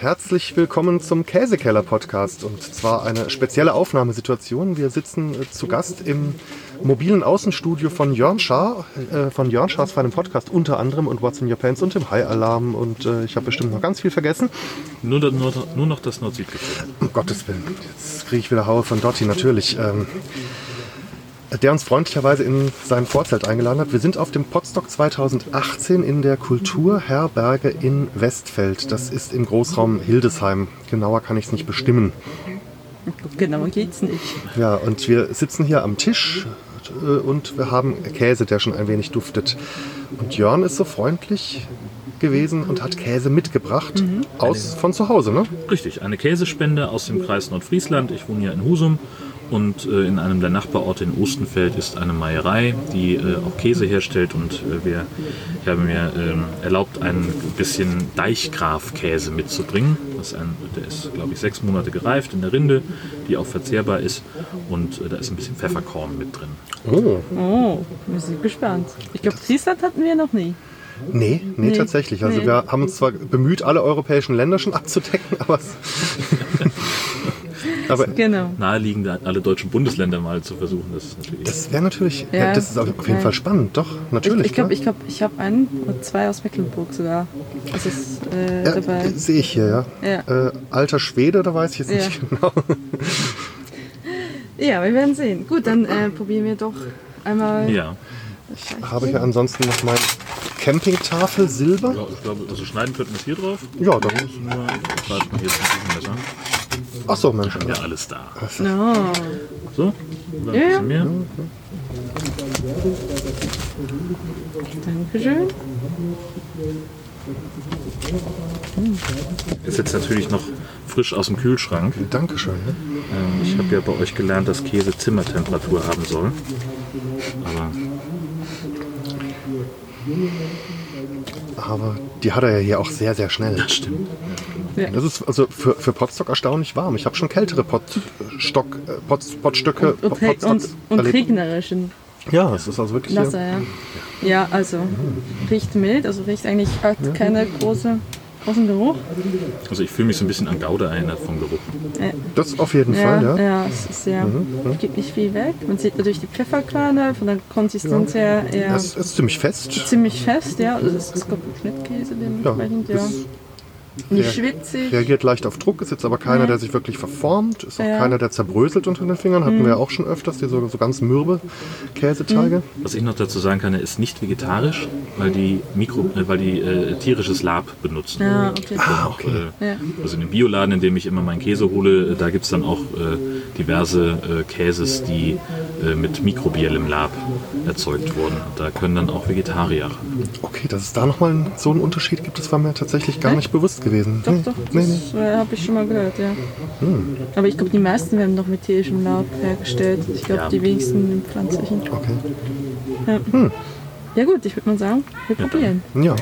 Herzlich willkommen zum Käsekeller Podcast und zwar eine spezielle Aufnahmesituation. Wir sitzen äh, zu Gast im mobilen Außenstudio von Jörn Schaar, äh, von Jörn Schaars feinem Podcast unter anderem und What's in Your Pants und dem High Alarm und äh, ich habe bestimmt noch ganz viel vergessen. Nur, nur, nur noch das Nord-Süd-Gefälle. Um Gottes Willen, jetzt kriege ich wieder Haue von Dotti natürlich. Ähm, der uns freundlicherweise in sein Vorzelt eingeladen hat. Wir sind auf dem Podstock 2018 in der Kulturherberge in Westfeld. Das ist im Großraum Hildesheim. Genauer kann ich es nicht bestimmen. Genauer geht's nicht. Ja, und wir sitzen hier am Tisch äh, und wir haben Käse, der schon ein wenig duftet. Und Jörn ist so freundlich gewesen und hat Käse mitgebracht mhm. aus von zu Hause, ne? Richtig, eine Käsespende aus dem Kreis Nordfriesland. Ich wohne hier in Husum und äh, in einem der Nachbarorte in Ostenfeld ist eine Meierei, die äh, auch Käse herstellt. Und äh, wir, ich habe mir ähm, erlaubt, ein bisschen Deichgraf-Käse mitzubringen. Das ein, der ist, glaube ich, sechs Monate gereift in der Rinde, die auch verzehrbar ist. Und äh, da ist ein bisschen Pfefferkorn mit drin. Oh, oh wir sind gespannt. Ich glaube, Friesland hatten wir noch nie. Nee, nee, nee, tatsächlich. Also nee. wir haben uns zwar bemüht, alle europäischen Länder schon abzudecken, aber Aber genau. naheliegend, alle deutschen Bundesländer mal zu versuchen. Das, das wäre natürlich, ja, das ist auf jeden ja. Fall spannend, doch, natürlich. Ich glaube, ich, glaub, ich habe einen und zwei aus Mecklenburg sogar. Das ist äh, ja, dabei. Sehe ich hier, ja. Äh, alter Schwede, da weiß ich jetzt nicht genau. ja, wir werden sehen. Gut, dann äh, probieren wir doch einmal. Ja. Ich habe hier ansonsten noch mein Campingtafel Silber. Ja, ich glaube, also schneiden könnten wir es hier drauf. Ja, dann. Nur, schneiden wir jetzt ein Messer. Ach so, Mensch. Ja, alles da. No. So? Oder ja, ja. mehr? Dankeschön. Ist jetzt natürlich noch frisch aus dem Kühlschrank. Dankeschön. Ähm, ich habe ja bei euch gelernt, dass Käse Zimmertemperatur haben soll. Aber aber die hat er ja hier auch sehr, sehr schnell. Das stimmt. Ja. Das ist also für, für Potstock erstaunlich warm. Ich habe schon kältere Potstock, äh, Pot, Potstöcke und, und, und, und regnerischen. Ja, es ist also wirklich. Wasser, ja. ja, also riecht mild, also riecht eigentlich hat keine große großen Geruch. Also ich fühle mich so ein bisschen an Gouda erinnert vom Geruch. Ja. Das auf jeden ja, Fall, ja. Ja, es ist sehr, mhm. gibt nicht viel weg. Man sieht natürlich die Pfefferkörner von der Konsistenz her eher. Es ist ziemlich fest. Ziemlich fest, ja. Also es ist Schnittkäse dementsprechend, ja. ja. Nicht schwitzig. Reagiert leicht auf Druck, ist jetzt aber keiner, der sich wirklich verformt, ist auch ja. keiner, der zerbröselt unter den Fingern. Hatten mhm. wir ja auch schon öfters, die so, so ganz mürbe Käseteige. Mhm. Was ich noch dazu sagen kann, er ist nicht vegetarisch, weil die, Mikro, äh, weil die äh, tierisches Lab benutzen. Ja, okay. Ah, okay. Äh, also in dem Bioladen, in dem ich immer meinen Käse hole, äh, da gibt es dann auch äh, diverse äh, Käses, die mit mikrobiellem Lab erzeugt wurden. Da können dann auch Vegetarier ran. Okay, dass es da nochmal so einen Unterschied gibt, das war mir tatsächlich gar nicht bewusst gewesen. Doch, doch, nee, das nee. habe ich schon mal gehört, ja. Hm. Aber ich glaube, die meisten werden noch mit tierischem Laub hergestellt. Ich glaube, ja. die wenigsten mit pflanzlichen. Okay. Ja, hm. ja gut, ich würde mal sagen, wir probieren. Ja.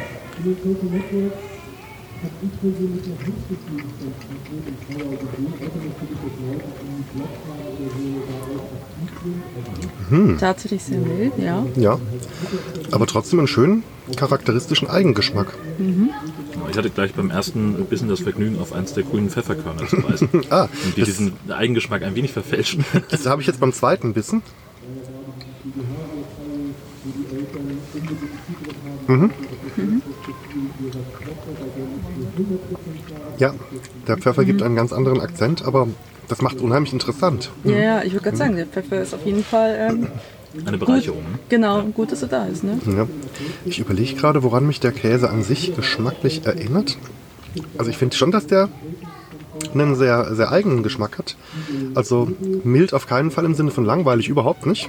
Hm. Tatsächlich sehr mild, ja. Ja, aber trotzdem einen schönen charakteristischen Eigengeschmack. Mhm. Ich hatte gleich beim ersten Bissen das Vergnügen, auf eins der grünen Pfefferkörner zu beißen. ah, und die diesen Eigengeschmack ein wenig verfälschen. das habe ich jetzt beim zweiten Bissen. Mhm. Mhm. Ja, der Pfeffer gibt einen ganz anderen Akzent, aber das macht unheimlich interessant. Ja, ja ich würde gerade sagen, der Pfeffer ist auf jeden Fall ähm, eine Bereicherung. Gut, genau, gut, dass er da ist. Ne? Ja. Ich überlege gerade, woran mich der Käse an sich geschmacklich erinnert. Also ich finde schon, dass der einen sehr, sehr eigenen Geschmack hat. Also mild auf keinen Fall im Sinne von langweilig, überhaupt nicht.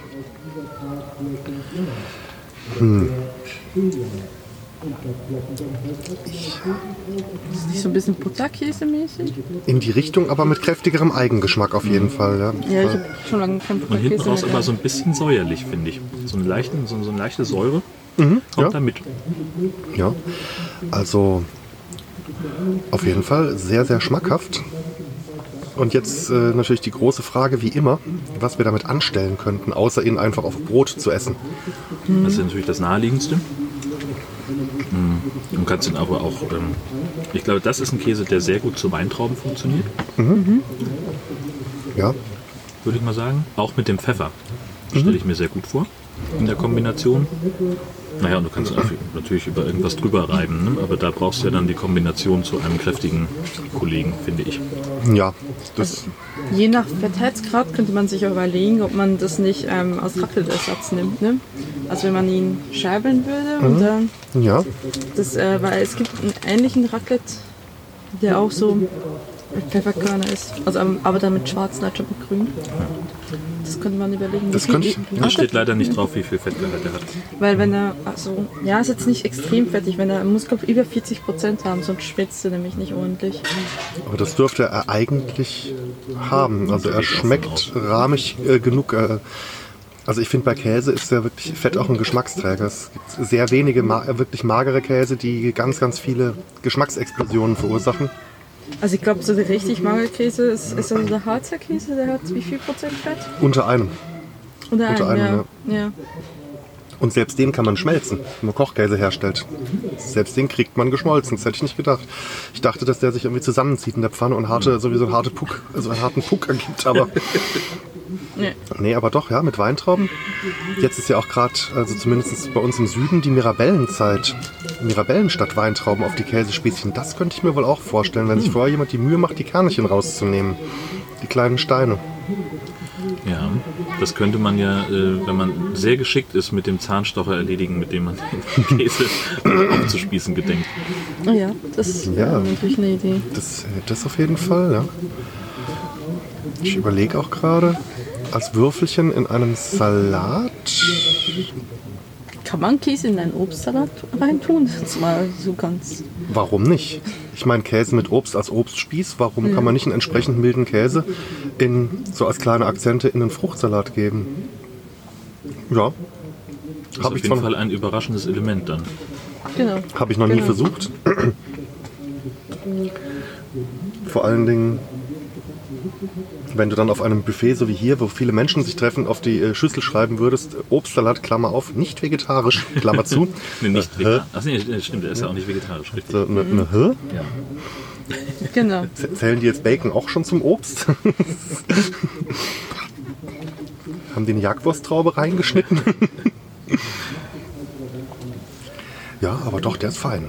Hm. Ist nicht so ein bisschen Butterkäse-mäßig? In die Richtung, aber mit kräftigerem Eigengeschmack auf jeden Fall. Ja, ja ich habe schon lange kein Butterkäse Und hinten raus aber so ein bisschen säuerlich, finde ich. So eine, leichte, so, so eine leichte Säure mhm, kommt ja. da mit. Ja, also auf jeden Fall sehr, sehr schmackhaft. Und jetzt äh, natürlich die große Frage, wie immer, was wir damit anstellen könnten, außer ihn einfach auf Brot zu essen. Das ist natürlich das Naheliegendste. Du kannst ihn aber auch ähm, Ich glaube, das ist ein Käse, der sehr gut zu Weintrauben funktioniert, Ja, würde ich mal sagen. Auch mit dem Pfeffer. Stelle ich mir sehr gut vor in der Kombination. Naja, und du kannst auch natürlich über irgendwas drüber reiben, ne? aber da brauchst du ja dann die Kombination zu einem kräftigen Kollegen, finde ich. ja. Das, Je nach Fettheitsgrad könnte man sich auch überlegen, ob man das nicht ähm, als Raclette-Ersatz nimmt. Ne? Also wenn man ihn scheibeln würde und dann ja, das, äh, weil es gibt einen ähnlichen Raclette, der auch so mit Pfefferkörner ist. Also ähm, aber dann mit schwarz, nicht schon mit grün. Das könnte man überlegen. Das könnte ich- Da steht leider nicht drauf, wie viel Fettgehalt er hat. Weil wenn er, also, ja, ist jetzt nicht extrem fettig, wenn er, muss glaube ich über 40 Prozent haben, sonst schwitzt er nämlich nicht ordentlich. aber das dürfte er eigentlich haben. Also er schmeckt rahmig äh, genug. Äh, also ich finde bei Käse ist ja wirklich Fett auch ein Geschmacksträger. Es gibt sehr wenige ma wirklich magere Käse, die ganz, ganz viele Geschmacksexplosionen verursachen. Also ich glaube, so der richtig magere Käse ist, ist also der Harzer Käse, der hat wie viel Prozent Fett? Unter einem. Oder Unter ein, einem, ja. ja. Und selbst den kann man schmelzen, wenn man Kochkäse herstellt. Selbst den kriegt man geschmolzen, das hätte ich nicht gedacht. Ich dachte, dass der sich irgendwie zusammenzieht in der Pfanne und harte, sowieso einen, harte Puck, also einen harten Puck ergibt, aber Nee. nee, aber doch, ja, mit Weintrauben. Jetzt ist ja auch gerade, also zumindest bei uns im Süden, die Mirabellenzeit. Mirabellen statt Weintrauben auf die Käsespießchen, das könnte ich mir wohl auch vorstellen, wenn sich vorher jemand die Mühe macht, die Kernchen rauszunehmen. Die kleinen Steine. Ja, das könnte man ja, äh, wenn man sehr geschickt ist, mit dem Zahnstocher erledigen, mit dem man den Käse aufzuspießen gedenkt. Oh ja, das ist Ja. natürlich eine Idee. Das, das auf jeden Fall, ja. Ich überlege auch gerade, als Würfelchen in einen Salat. Kann man Käse in einen Obstsalat reintun? Das mal so ganz. Warum nicht? Ich meine, Käse mit Obst als Obstspieß, warum kann man nicht einen entsprechend milden Käse in, so als kleine Akzente in einen Fruchtsalat geben? Ja, Das ist Hab auf ich jeden Fall ein überraschendes Element dann. Genau. habe ich noch nie Genau. versucht. Vor allen Dingen, wenn du dann auf einem Buffet, so wie hier, wo viele Menschen sich treffen, auf die äh, Schüssel schreiben würdest, Obstsalat, Klammer auf, nicht vegetarisch, Klammer zu. Nee, nicht Hä? vegan. Ach nee, stimmt, der ist ja auch nicht vegetarisch, richtig. So, ne, ne, hä? Ja. Genau. Z- Zählen die jetzt Bacon auch schon zum Obst? Haben die eine Jagdwursttraube reingeschnitten? ja, aber doch, der ist fein.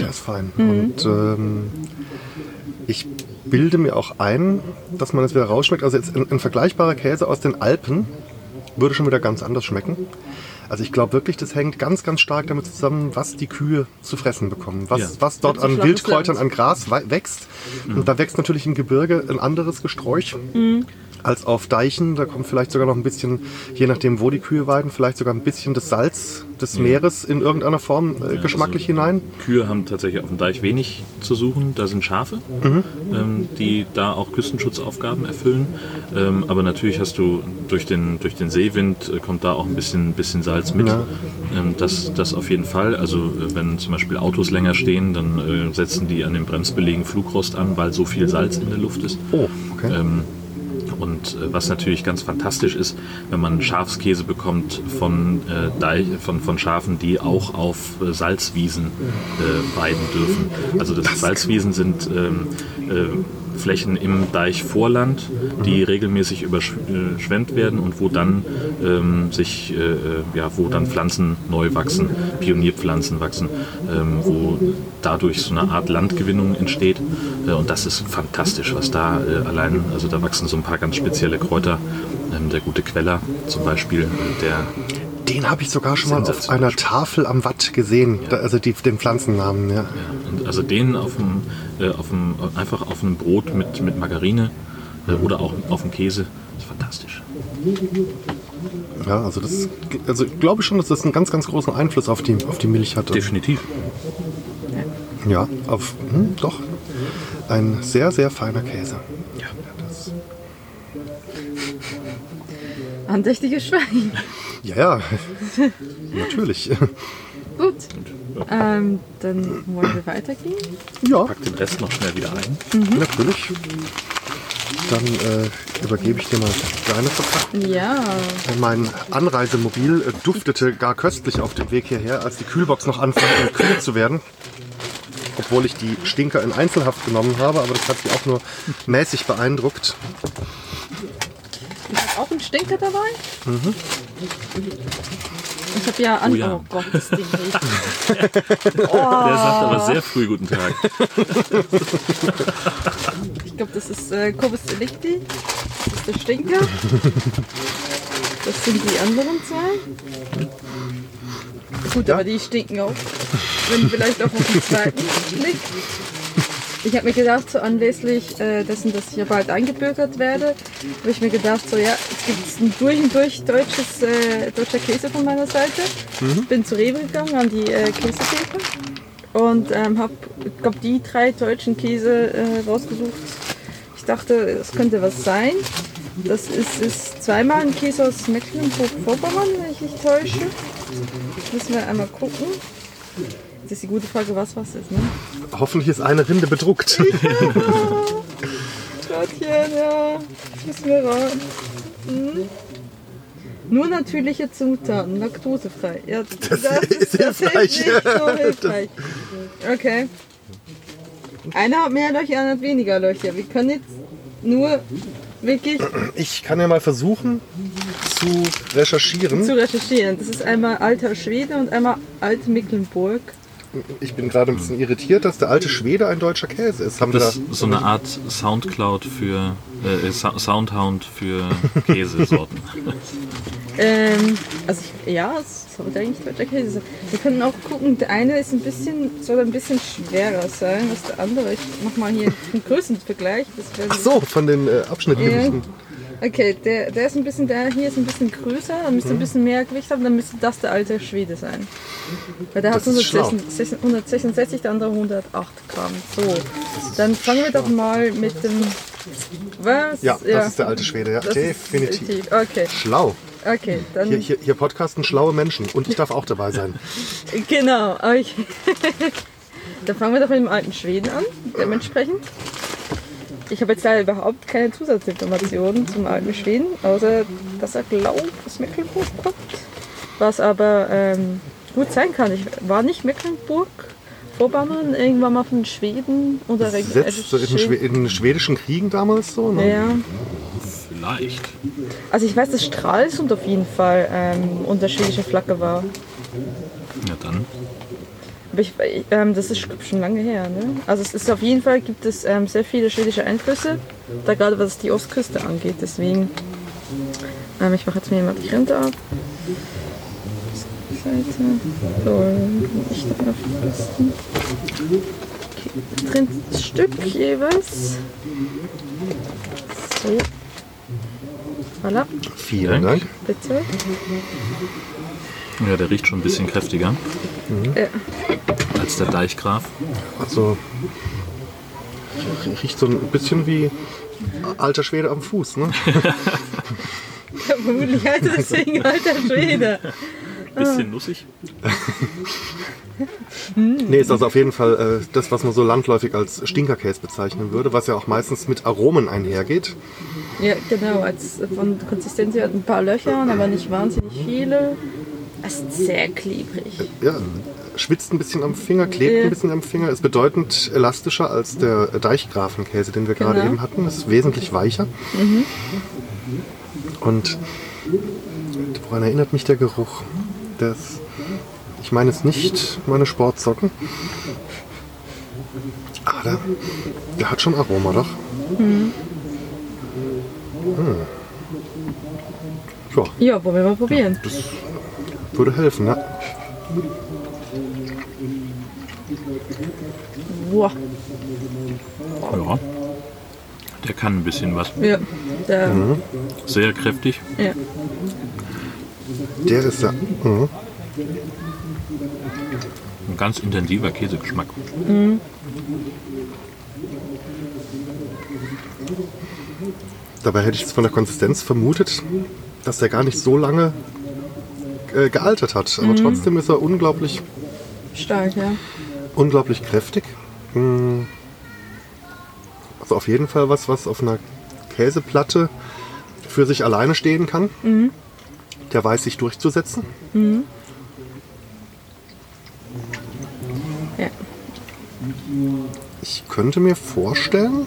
Der ist fein. Und ähm, ich bilde mir auch ein, dass man es wieder rausschmeckt. Also jetzt ein, ein vergleichbarer Käse aus den Alpen würde schon wieder ganz anders schmecken. Also ich glaube wirklich, das hängt ganz, ganz stark damit zusammen, was die Kühe zu fressen bekommen. Was, Ja. was dort an Wildkräutern, an Gras wächst. Und da wächst natürlich im Gebirge ein anderes Gesträuch als auf Deichen. Da kommt vielleicht sogar noch ein bisschen, je nachdem wo die Kühe weiden, vielleicht sogar ein bisschen das Salz des Meeres in irgendeiner Form äh, geschmacklich also- hinein. Kühe haben tatsächlich auf dem Deich wenig zu suchen. Da sind Schafe, ähm, die da auch Küstenschutzaufgaben erfüllen. Ähm, aber natürlich hast du durch den, durch den Seewind äh, kommt da auch ein bisschen, bisschen Salz mit. Ja. Ähm, das, das auf jeden Fall. Also äh, wenn zum Beispiel Autos länger stehen, dann äh, setzen die an den Bremsbelägen Flugrost an, weil so viel Salz in der Luft ist. Oh, okay. Und äh, was natürlich ganz fantastisch ist, wenn man Schafskäse bekommt von, äh, Deich, von, von Schafen, die auch auf äh, Salzwiesen weiden dürfen. Also das, Salzwiesen sind ähm, äh, Flächen im Deichvorland, die regelmäßig überschwemmt werden und wo dann ähm, sich, äh, ja, wo dann Pflanzen neu wachsen, Pionierpflanzen wachsen, ähm, wo dadurch so eine Art Landgewinnung entsteht. Äh, und das ist fantastisch, was da äh, allein, also da wachsen so ein paar ganz spezielle Kräuter. Ähm, der gute Queller zum Beispiel, der Den habe ich sogar schon mal auf einer Tafel am Watt gesehen. Da, also die, den Pflanzennamen, ja. Und also den auf dem, äh, auf dem, einfach auf einem Brot mit, mit Margarine äh, oder auch auf dem Käse, ist fantastisch. Ja, also das, also ich glaube schon, dass das einen ganz, ganz großen Einfluss auf die, auf die Milch hat. Definitiv. Ja, auf, hm, doch. Ein sehr, sehr feiner Käse. Ja. Das, Andächtiges Schwein. ja, ja, natürlich. Gut. Ähm, dann wollen wir weitergehen. Ja, Pack den Rest noch schnell wieder ein. natürlich. Dann äh, übergebe ich dir mal deine Verpackung. Ja. Mein Anreisemobil äh, duftete gar köstlich auf dem Weg hierher, als die Kühlbox noch anfing, äh, kühl zu werden. obwohl ich die Stinker in Einzelhaft genommen habe, aber das hat sie auch nur mäßig beeindruckt. Ich habe auch einen Stinker dabei. Ich habe ja an. Oh ja. Oh Gott, das Ding riecht. Der sagt aber sehr früh guten Tag. Ich glaube, das ist äh, Corvus Delicti. Das ist der Stinker. Das sind die anderen zwei. Gut, Ja. aber die stinken auch. Wenn vielleicht auch auf den zweiten Blick. Ich habe mir gedacht, so anlässlich äh, dessen, dass ich ja bald eingebürgert werde, habe ich mir gedacht, so ja, jetzt gibt es ein durch und durch deutsches, äh, deutscher Käse von meiner Seite. Bin zu Rewe gegangen an die äh, Käsetheke und ähm, habe, glaube die drei deutschen Käse äh, rausgesucht. Ich dachte, es könnte was sein. Das ist, ist zweimal ein Käse aus Mecklenburg-Vorpommern, wenn ich nicht täusche. Müssen wir einmal gucken. Das ist die gute Frage, was was ist, ne? Hoffentlich ist eine Rinde bedruckt. Gottchen, ja. Das müssen wir ran. Hm. Nur natürliche Zutaten, laktosefrei. Ja, das, ist hilfreich. nicht so hilfreich. Okay. Einer hat mehr Löcher, einer hat weniger Löcher. Wir können jetzt nur wirklich Ich kann ja mal versuchen zu recherchieren. zu recherchieren. Das ist einmal alter Schwede und einmal alte Mecklenburg. Ich bin gerade ein bisschen irritiert, dass der alte Schwede ein deutscher Käse ist. Haben Das ist so eine Art Soundcloud für äh, Soundhound für Käsesorten. Ähm, also ich, ja, es sollte eigentlich deutscher Käse sein. Wir können auch gucken, der eine ist ein bisschen, soll ein bisschen schwerer sein als der andere. Ich mach mal hier einen Größenvergleich. Ach so, von den äh, Abschnittgewichten. Okay, der, der ist ein bisschen, der hier ist ein bisschen größer, dann Mhm. müsste ein bisschen mehr Gewicht haben, dann müsste das der alte Schwede sein. Weil der hat Das schlau. 166, 166, der andere 108 Gramm. So, dann fangen wir doch mal mit dem. Was? Ja, das ist der alte Schwede, ja. Definitiv. definitiv. Okay, Schlau. okay, dann. Hier, hier, hier podcasten schlaue Menschen und ich darf auch dabei sein. Genau, ich. Dann fangen wir doch mit dem alten Schweden an, dementsprechend. Ich habe jetzt leider überhaupt keine Zusatzinformationen zum alten Schweden, außer dass er glaubt, aus Mecklenburg kommt. Was aber ähm, gut sein kann. Ich war nicht Mecklenburg, Vorpommern, irgendwann mal von Schweden oder Setzt so in, den Schwe- in den schwedischen Kriegen damals so. Ne? Ja, Vielleicht. also ich weiß, dass Stralsund auf jeden Fall ähm, unter schwedischer Flagge war. Ja, dann. Aber ich, ähm, das ist schon lange her. Ne? Also es ist auf jeden Fall gibt es ähm, sehr viele schwedische Einflüsse, da gerade was die Ostküste angeht. Deswegen, ähm, ich mache jetzt mir mal die Rinde ab. Seite. So, ich da auf den besten. Okay, drin Stück jeweils. So. Voilà, Vielen Dank. Dank. bitte. Ja, der riecht schon ein bisschen kräftiger Ja. als der Deichgraf. Also riecht so ein bisschen wie alter Schwede am Fuß. Ne? Ja, vermutlich heißt es deswegen alter Schwede. Bisschen nussig. Nee, ist also auf jeden Fall äh, das, was man so landläufig als Stinkerkäse bezeichnen würde, was ja auch meistens mit Aromen einhergeht. Ja, genau. Als von Konsistenz her hat ein paar Löcher, aber nicht wahnsinnig viele. Es ist sehr klebrig. Ja, schwitzt ein bisschen am Finger, klebt Ja. ein bisschen am Finger, ist bedeutend elastischer als der Deichgrafenkäse, den wir gerade Genau. eben hatten. Ist wesentlich weicher. Und woran erinnert mich der Geruch? Das, ich meine jetzt nicht meine Sportsocken. Ah, der, der hat schon Aroma, doch. Hm. Ja, Ja, wollen wir mal probieren. würde helfen, ne? Boah. Ja. Der kann ein bisschen was. Ja, der, Sehr kräftig. ja. Der ist ja. Mhm. Ein ganz intensiver Käsegeschmack. Dabei hätte ich jetzt von der Konsistenz vermutet, dass der gar nicht so lange äh, gealtert hat. Aber trotzdem ist er unglaublich, Stark, ja. unglaublich kräftig. Mm. Also auf jeden Fall was, was auf einer Käseplatte für sich alleine stehen kann. Der weiß sich durchzusetzen. ja. Ich könnte mir vorstellen,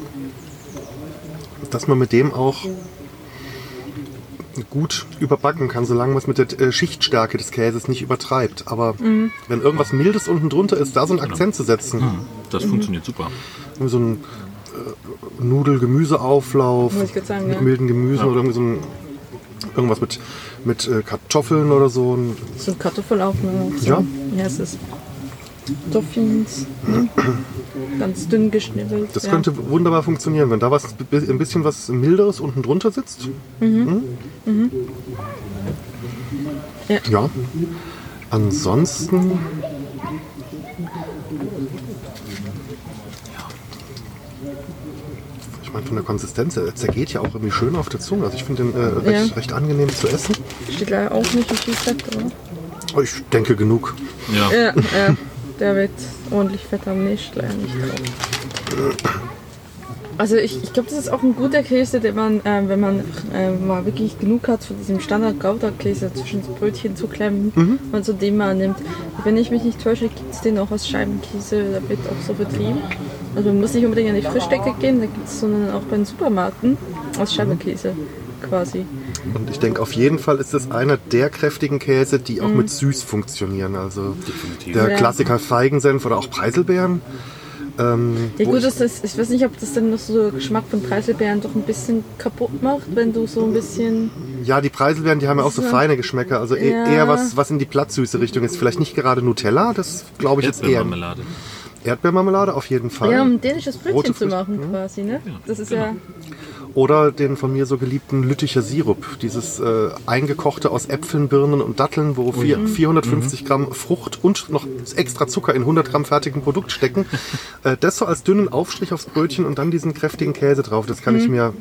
dass man mit dem auch gut überbacken kann, solange man es mit der äh, Schichtstärke des Käses nicht übertreibt. Aber wenn irgendwas Mildes unten drunter ist, da so einen Akzent zu setzen, Das funktioniert super. irgendwie so ein äh, Nudel-Gemüseauflauf mit ja. milden Gemüsen oder irgendwie so ein, irgendwas mit, mit äh, Kartoffeln oder so. So Kartoffelauflauf. So. Ja. Ja, es ist Toffins. Ne? Ganz dünn geschnibbelt. das ja. könnte wunderbar funktionieren, wenn da was ein bisschen was Milderes unten drunter sitzt. Mhm. Ja. ja. Ansonsten. Ich meine, von der Konsistenz, er zergeht ja auch irgendwie schön auf der Zunge. Also ich finde den äh, recht, Ja. recht angenehm zu essen. Steht leider auch nicht, wie viel Fett, oder? Aber Ich denke genug. Ja. Ja, ja. Der wird ordentlich fett am Nächst leider nicht drauf. Also ich, ich glaube, das ist auch ein guter Käse, den man, ähm, wenn man ähm, mal wirklich genug hat von diesem Standard Gouda-Käse zwischen das Brötchen zu klemmen, Mhm. man so den mal nimmt. Wenn ich mich nicht täusche, gibt es den auch aus Scheibenkäse, da wird auch so vertrieben. Also man muss nicht unbedingt an die Frischdecke gehen, da gibt es sondern auch bei den Supermärkten aus Scheibenkäse quasi. Und ich denke, auf jeden Fall ist es einer der kräftigen Käse, die auch mit süß funktionieren. Also Definitiv. der Ja. Klassiker Feigensenf oder auch Preiselbeeren. Ähm, Ja gut, ich- ist das, ich weiß nicht, ob das dann noch so Geschmack von Preiselbeeren doch ein bisschen kaputt macht, wenn du so ein bisschen... Ja, die Preiselbeeren, die haben ja auch so Ja. feine Geschmäcker. Also e- Ja. eher was, was in die Plattsüße Richtung ist. Vielleicht nicht gerade Nutella, das glaube ich jetzt eher. Erdbeermarmelade. Erdbeermarmelade auf jeden Fall. Ja, um dänisches Brötchen zu machen quasi, ne? Das ist genau. ja... Oder den von mir so geliebten Lütticher Sirup. Dieses äh, eingekochte aus Äpfeln, Birnen und Datteln, wo vier, 450 Gramm Frucht und noch extra Zucker in 100 Gramm fertigem Produkt stecken. äh, das so als dünnen Aufstrich aufs Brötchen und dann diesen kräftigen Käse drauf. Das kann ich mir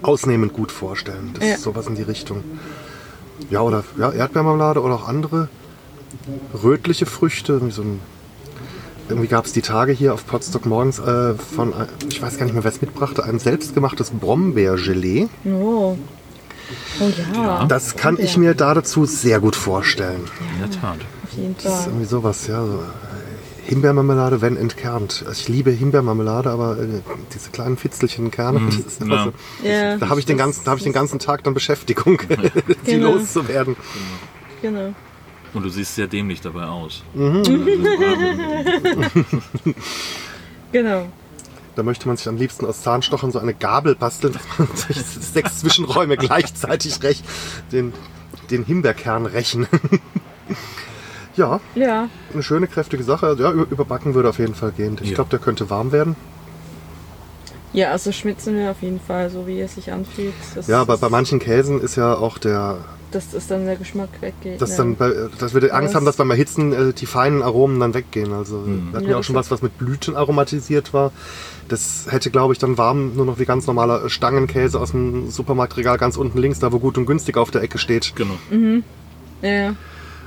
ausnehmend gut vorstellen. Das Ja. ist sowas in die Richtung. Ja, oder ja, Erdbeermarmelade oder auch andere rötliche Früchte, wie so ein irgendwie gab es die Tage hier auf Potsdok morgens äh, von, ein- ich weiß gar nicht mehr, wer es mitbrachte, ein selbstgemachtes Brombeergelee. Oh. Oh ja, Das kann ich mir da dazu sehr gut vorstellen. In der Tat. auf jeden Das ist Fall. irgendwie sowas, ja. So. äh, Himbeermarmelade, wenn entkernt. Also Ich liebe Himbeermarmelade, aber äh, diese kleinen Fitzelchen Kerne, das ist immer ja. so. Ja, Da habe ich, den ganzen- da hab ich den ganzen Tag dann Beschäftigung, die Genau. loszuwerden. genau. Und du siehst sehr dämlich dabei aus. Genau. Da möchte man sich am liebsten aus Zahnstochern so eine Gabel basteln, dass man sich sechs Zwischenräume gleichzeitig recht, den, den Himbeerkern rächen. ja, Ja, eine schöne, kräftige Sache. Ja, über- überbacken würde auf jeden Fall gehen. Ich Ja. glaube, der könnte warm werden. ja, also schmitzen wir auf jeden Fall, so wie es sich anfühlt. Das, Ja, aber bei manchen Käsen ist ja auch der, dass, dass dann der Geschmack weggeht. dass, dann bei, dass wir die Angst Das- haben, dass beim Erhitzen äh, die feinen Aromen dann weggehen. Also wir hatten ja, Ja, auch das schon was, was mit Blüten aromatisiert war. Das hätte, glaube ich, dann warm nur noch wie ganz normaler Stangenkäse aus dem Supermarktregal ganz unten links, da wo gut und günstig auf der Ecke steht. Genau. ja, ja.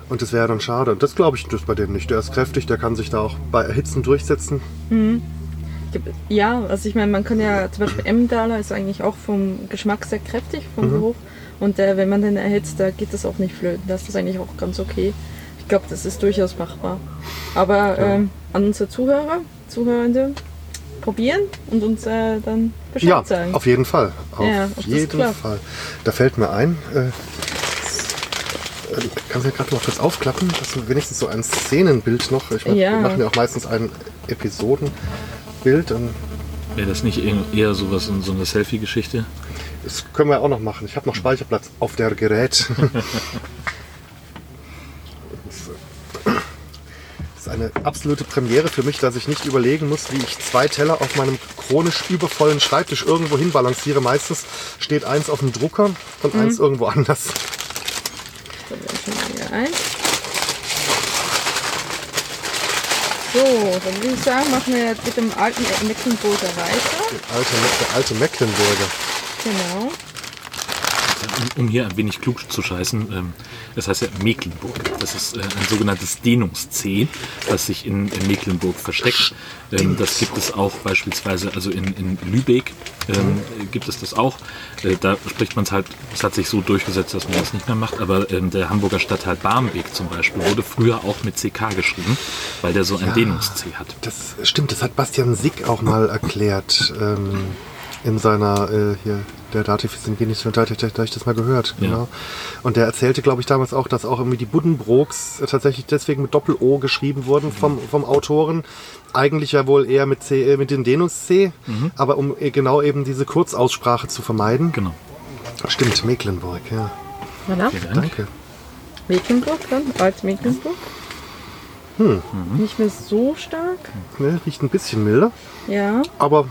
Und das wäre dann schade. Und das glaube ich das bei dem nicht. Der ist kräftig, der kann sich da auch bei Erhitzen durchsetzen. Glaub, Ja, also ich meine, man kann ja zum Beispiel Emmentaler ist eigentlich auch vom Geschmack sehr kräftig, vom Geruch. Und äh, wenn man den erhitzt, da geht das auch nicht flöten. Das ist eigentlich auch ganz okay. Ich glaube, das ist durchaus machbar. Aber ähm, an unsere Zuhörer, Zuhörende, probieren und uns äh, dann Bescheid Ja, sagen. auf jeden Fall. Auf Ja, jeden. Fall. Da fällt mir ein, äh, äh, kannst du ja gerade mal kurz aufklappen, dass wir wenigstens so ein Szenenbild noch, ich mein, Ja. wir machen ja auch meistens ein Episodenbild und Wäre das nicht eher- sowas in so eine Selfie-Geschichte? das können wir auch noch machen. Ich habe noch Speicherplatz auf der Gerät. Das ist eine absolute Premiere für mich, dass ich nicht überlegen muss, wie ich zwei Teller auf meinem chronisch übervollen Schreibtisch irgendwo hin balanciere. Meistens steht eins auf dem Drucker und Mhm. eins irgendwo anders. Da werden schon mal hier ein. So, dann würde ich sagen, machen wir jetzt mit dem alten Mecklenburger weiter. Der alte, der alte Mecklenburger. Genau. Um, hier ein wenig klug zu scheißen, ähm, das heißt ja Mecklenburg. Das ist äh, ein sogenanntes Dehnungs-C, das sich in, Mecklenburg versteckt. Ähm, das gibt es auch beispielsweise also in, in Lübeck ähm, gibt es das auch. Äh, da spricht man es halt, es hat sich so durchgesetzt, dass man das nicht mehr macht, aber der Hamburger Stadtteil Barmbek zum Beispiel wurde früher auch mit CK geschrieben, weil der so ein Dehnungs-C hat. Das stimmt, das hat Bastian Sick auch mal erklärt ähm, in seiner äh, hier der Dativ sind wir nicht da, da, da, da ich das mal gehört, Ja. genau. Und der erzählte, glaube ich, damals auch, dass auch irgendwie die Buddenbrooks tatsächlich deswegen mit Doppel-O geschrieben wurden vom, vom Autoren. Eigentlich ja wohl eher mit C, äh, mit dem Denunz-C, aber um äh, genau eben diese Kurzaussprache zu vermeiden. Genau. Stimmt, Mecklenburg, ja. Voilà. Vielen Dank. Danke. Mecklenburg dann, Alt-Mecklenburg. Hm. Nicht mehr so stark. Ne, riecht ein bisschen milder, Ja, aber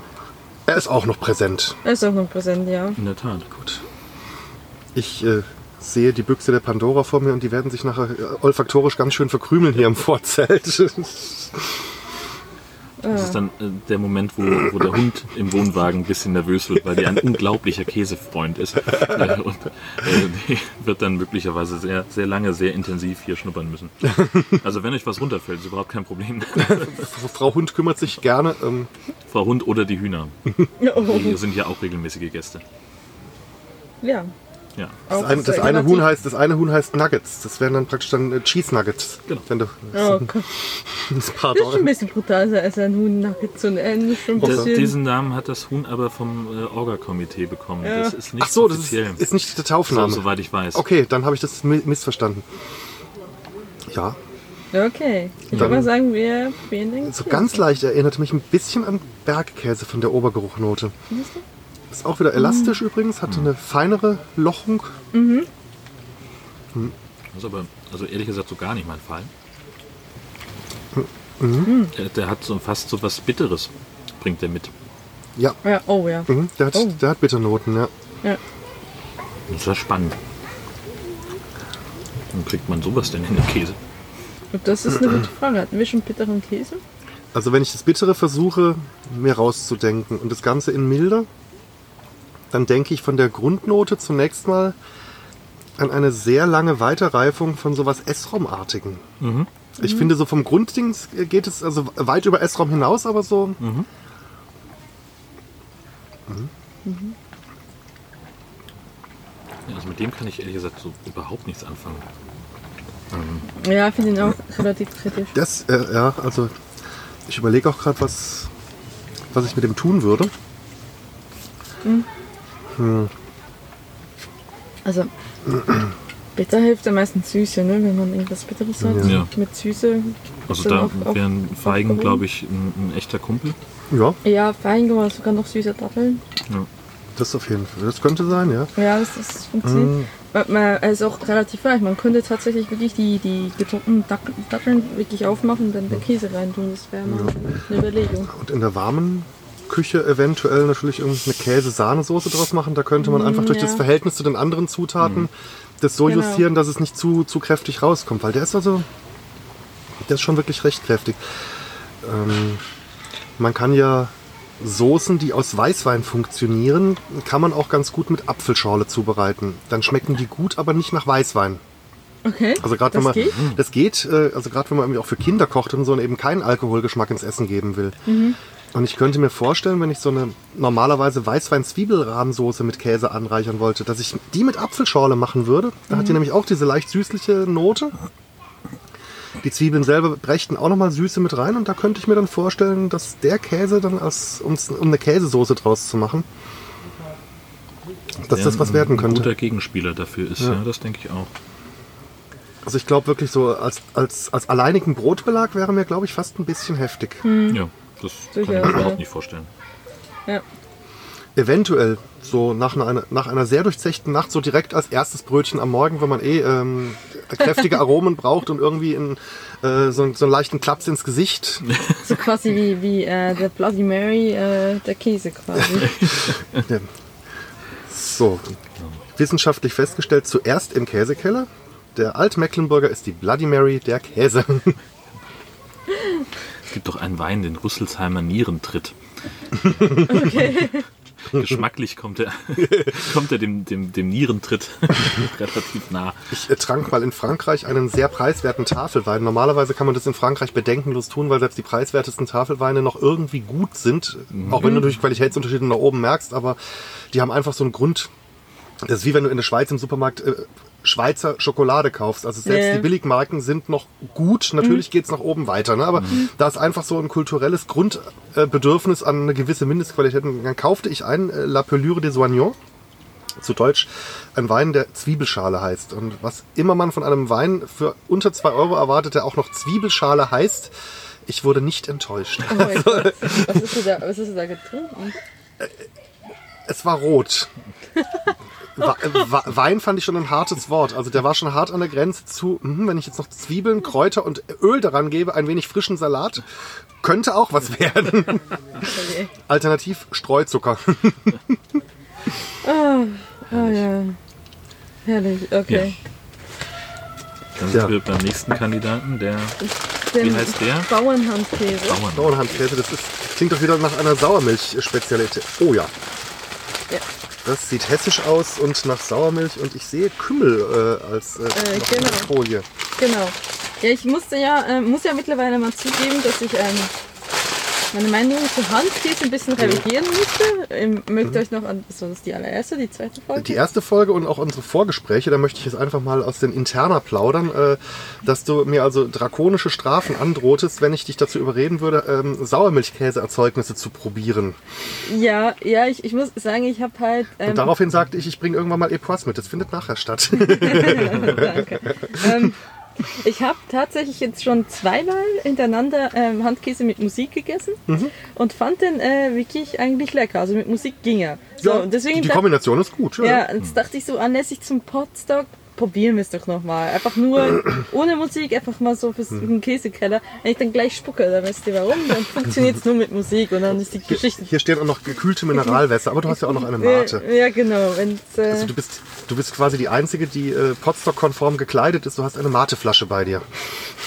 er ist auch noch präsent. er ist auch noch präsent, ja. In der Tat. Gut. Ich äh, sehe die Büchse der Pandora vor mir und die werden sich nachher äh, olfaktorisch ganz schön verkrümeln hier im Vorzelt. Das ist dann äh, der Moment, wo, wo der Hund im Wohnwagen ein bisschen nervös wird, weil die ein unglaublicher Käsefreund ist. Äh, und äh, die wird dann möglicherweise sehr, sehr lange, sehr intensiv hier schnuppern müssen. Also wenn euch was runterfällt, ist überhaupt kein Problem. Frau Hund kümmert sich gerne. Ähm, Frau Hund oder die Hühner. Oh, Die sind ja auch regelmäßige Gäste. ja. Ja. das, eine, das, eine. Huhn heißt, das eine Huhn heißt Nuggets. Das wären dann praktisch dann äh, Cheese Nuggets. Genau. Wenn du, Oh Gott. das Das ist schon ein bisschen brutal, als ein Huhn Nugget zu nennen. Das ist schon ein Das, bisschen. diesen Namen hat das Huhn aber vom äh, Orga-Komitee bekommen. Ja. Das ist nicht Ach so, das ist, offiziell. ist nicht der so, Taufname. soweit ich weiß. Okay, dann habe ich das mi- missverstanden. Ja, Okay. Ich würde mal sagen, wir probieren den. so ganz leicht erinnert mich ein bisschen an Bergkäse von der Obergeruchnote. Findest du? Ist auch wieder elastisch übrigens, hat eine feinere Lochung. Das ist aber, also ehrlich gesagt, so gar nicht mein Fall. Mhm. Der, der hat so fast so was Bitteres, bringt der mit. Ja, Ja, oh ja. mhm, der, hat, Oh. der hat Bitternoten, ja. ja. Das ist ja spannend. Wie kriegt man sowas denn in den Käse? Das ist eine gute Frage. Hatten wir schon bitteren Käse? Also wenn ich das Bittere versuche, mir rauszudenken und das Ganze in milder, dann denke ich von der Grundnote zunächst mal an eine sehr lange Weiterreifung von sowas Essrom-artigen. Ich finde, so vom Grunddings geht es also weit über Essrom hinaus, aber so. Ja, also mit dem kann ich ehrlich gesagt so überhaupt nichts anfangen. Ja, ich finde ihn auch relativ kritisch. Das, äh, ja, also ich überlege auch gerade, was, was ich mit dem tun würde. Also, bitter hilft am meisten Süße, ne? wenn man irgendwas Bitteres hat. Ja. Mit Süße. Also da wären Feigen, glaube ich, ein, ein echter Kumpel. Ja, Ja, Feigen oder sogar noch süße Datteln. Ja. das auf jeden Fall. Das könnte sein, ja. Ja, das, das funktioniert. Man, man, ist auch relativ weich. Man könnte tatsächlich wirklich die, die getrockneten Datteln wirklich aufmachen und dann den Käse reintun. Das wäre mal eine Überlegung. Und in der warmen Küche eventuell natürlich irgendeine Käse-Sahnesoße draus machen. Da könnte man einfach durch ja. das Verhältnis zu den anderen Zutaten das so Genau. justieren, dass es nicht zu, zu kräftig rauskommt. Weil der ist also, der ist schon wirklich recht kräftig. Ähm, man kann ja Soßen, die aus Weißwein funktionieren, kann man auch ganz gut mit Apfelschorle zubereiten. Dann schmecken die gut, aber nicht nach Weißwein. Okay. Also gerade wenn das man geht? das geht, äh, also gerade wenn man irgendwie auch für Kinder kocht und so und eben keinen Alkoholgeschmack ins Essen geben will. Mhm. Und ich könnte mir vorstellen, wenn ich so eine normalerweise Weißwein-Zwiebelrahmsoße mit Käse anreichern wollte, dass ich die mit Apfelschorle machen würde. Da Mhm. hat die nämlich auch diese leicht süßliche Note. Die Zwiebeln selber brächten auch nochmal Süße mit rein und da könnte ich mir dann vorstellen, dass der Käse dann als, um's- um eine Käsesoße draus zu machen, dass Der das was werden Ein könnte. guter Gegenspieler dafür ist, ja, das denke ich auch. Also ich glaube wirklich so, als, als, als alleinigen Brotbelag wäre mir, glaube ich, fast ein bisschen heftig. Ja, das kann ich mir überhaupt ja. nicht vorstellen. Ja. Eventuell so nach einer, nach einer sehr durchzechten Nacht so direkt als erstes Brötchen am Morgen, wenn man eh ähm, kräftige Aromen braucht und irgendwie in, äh, so, so einen leichten Klaps ins Gesicht. So quasi wie, wie äh, der Bloody Mary, äh, der Käse quasi. Ja. So, wissenschaftlich festgestellt, zuerst im Käsekeller. Der Altmecklenburger ist die Bloody Mary der Käse. Es gibt doch einen Wein, den Rüsselsheimer Nierentritt. Okay. geschmacklich kommt er, kommt er dem, dem, dem Nierentritt relativ nah. Ich trank mal in Frankreich einen sehr preiswerten Tafelwein. Normalerweise kann man das in Frankreich bedenkenlos tun, weil selbst die preiswertesten Tafelweine noch irgendwie gut sind. Auch wenn du durch Qualitätsunterschiede nach oben merkst, aber die haben einfach so einen Grund. Das ist wie wenn du in der Schweiz im Supermarkt äh, Schweizer Schokolade kaufst. Also selbst Ja. die Billigmarken sind noch gut. Natürlich geht's nach oben weiter. Ne? Aber da ist einfach so ein kulturelles Grundbedürfnis an eine gewisse Mindestqualität. Und dann kaufte ich ein äh, La Pelure des Soignons zu Deutsch ein Wein, der Zwiebelschale heißt. Und was immer man von einem Wein für unter 2 Euro erwartet, der auch noch Zwiebelschale heißt, ich wurde nicht enttäuscht. Oh Gott. Was du da, was hast du da getrunken? Es war rot. Wein fand ich schon ein hartes Wort. Also der war schon hart an der Grenze zu, mhm, wenn ich jetzt noch Zwiebeln, Kräuter und Öl daran gebe, ein wenig frischen Salat, könnte auch was werden. Okay. Alternativ Streuzucker. Oh ja. Herrlich, okay. Dann Ja. sind wir beim nächsten Kandidaten, der Den Wie heißt der? Bauernhandkäse. Bauern. Bauernhandkäse, das ist, klingt doch wieder nach einer Sauermilch-Spezialität. Oh ja. Ja. Das sieht hessisch aus und nach Sauermilch und ich sehe Kümmel äh, als äh, in genau. Folie. Genau. Ja, ich musste ja, äh, muss ja mittlerweile mal zugeben, dass ich ähm, meine Meinung zu Handkäse ein bisschen revidieren musste. Ähm, mögt euch noch an, so, das ist die allererste, die zweite Folge? Die erste Folge und auch unsere Vorgespräche, da möchte ich jetzt einfach mal aus den Interna plaudern, äh, dass du mir also drakonische Strafen androhtest, wenn ich dich dazu überreden würde, ähm, Sauermilchkäseerzeugnisse zu probieren. Ja, ja, ich, ich muss sagen, ich habe halt. Ähm, Und daraufhin sagte ich, ich bringe irgendwann mal Epoisse mit. Das findet nachher statt. Danke. ähm, ich habe tatsächlich jetzt schon zweimal hintereinander ähm, Handkäse mit Musik gegessen Mhm. und fand den äh, wirklich eigentlich lecker. Also mit Musik ging er. So, und deswegen die Kombination ist gut. Ja. ja, jetzt dachte ich so anlässlich zum Potstock, probieren wir es doch nochmal. Einfach nur ohne Musik, einfach mal so fürs Mhm. einen Käsekeller. Wenn ich dann gleich spucke, dann wisst ihr warum. Dann funktioniert es nur mit Musik und dann ist die Geschichte. Hier stehen auch noch gekühlte Mineralwässer, aber du hast ja auch noch eine Mate. Ja, genau. Äh, Also du bist, du bist quasi die Einzige, die äh, Potstock-konform gekleidet ist. Du hast eine Mateflasche bei dir.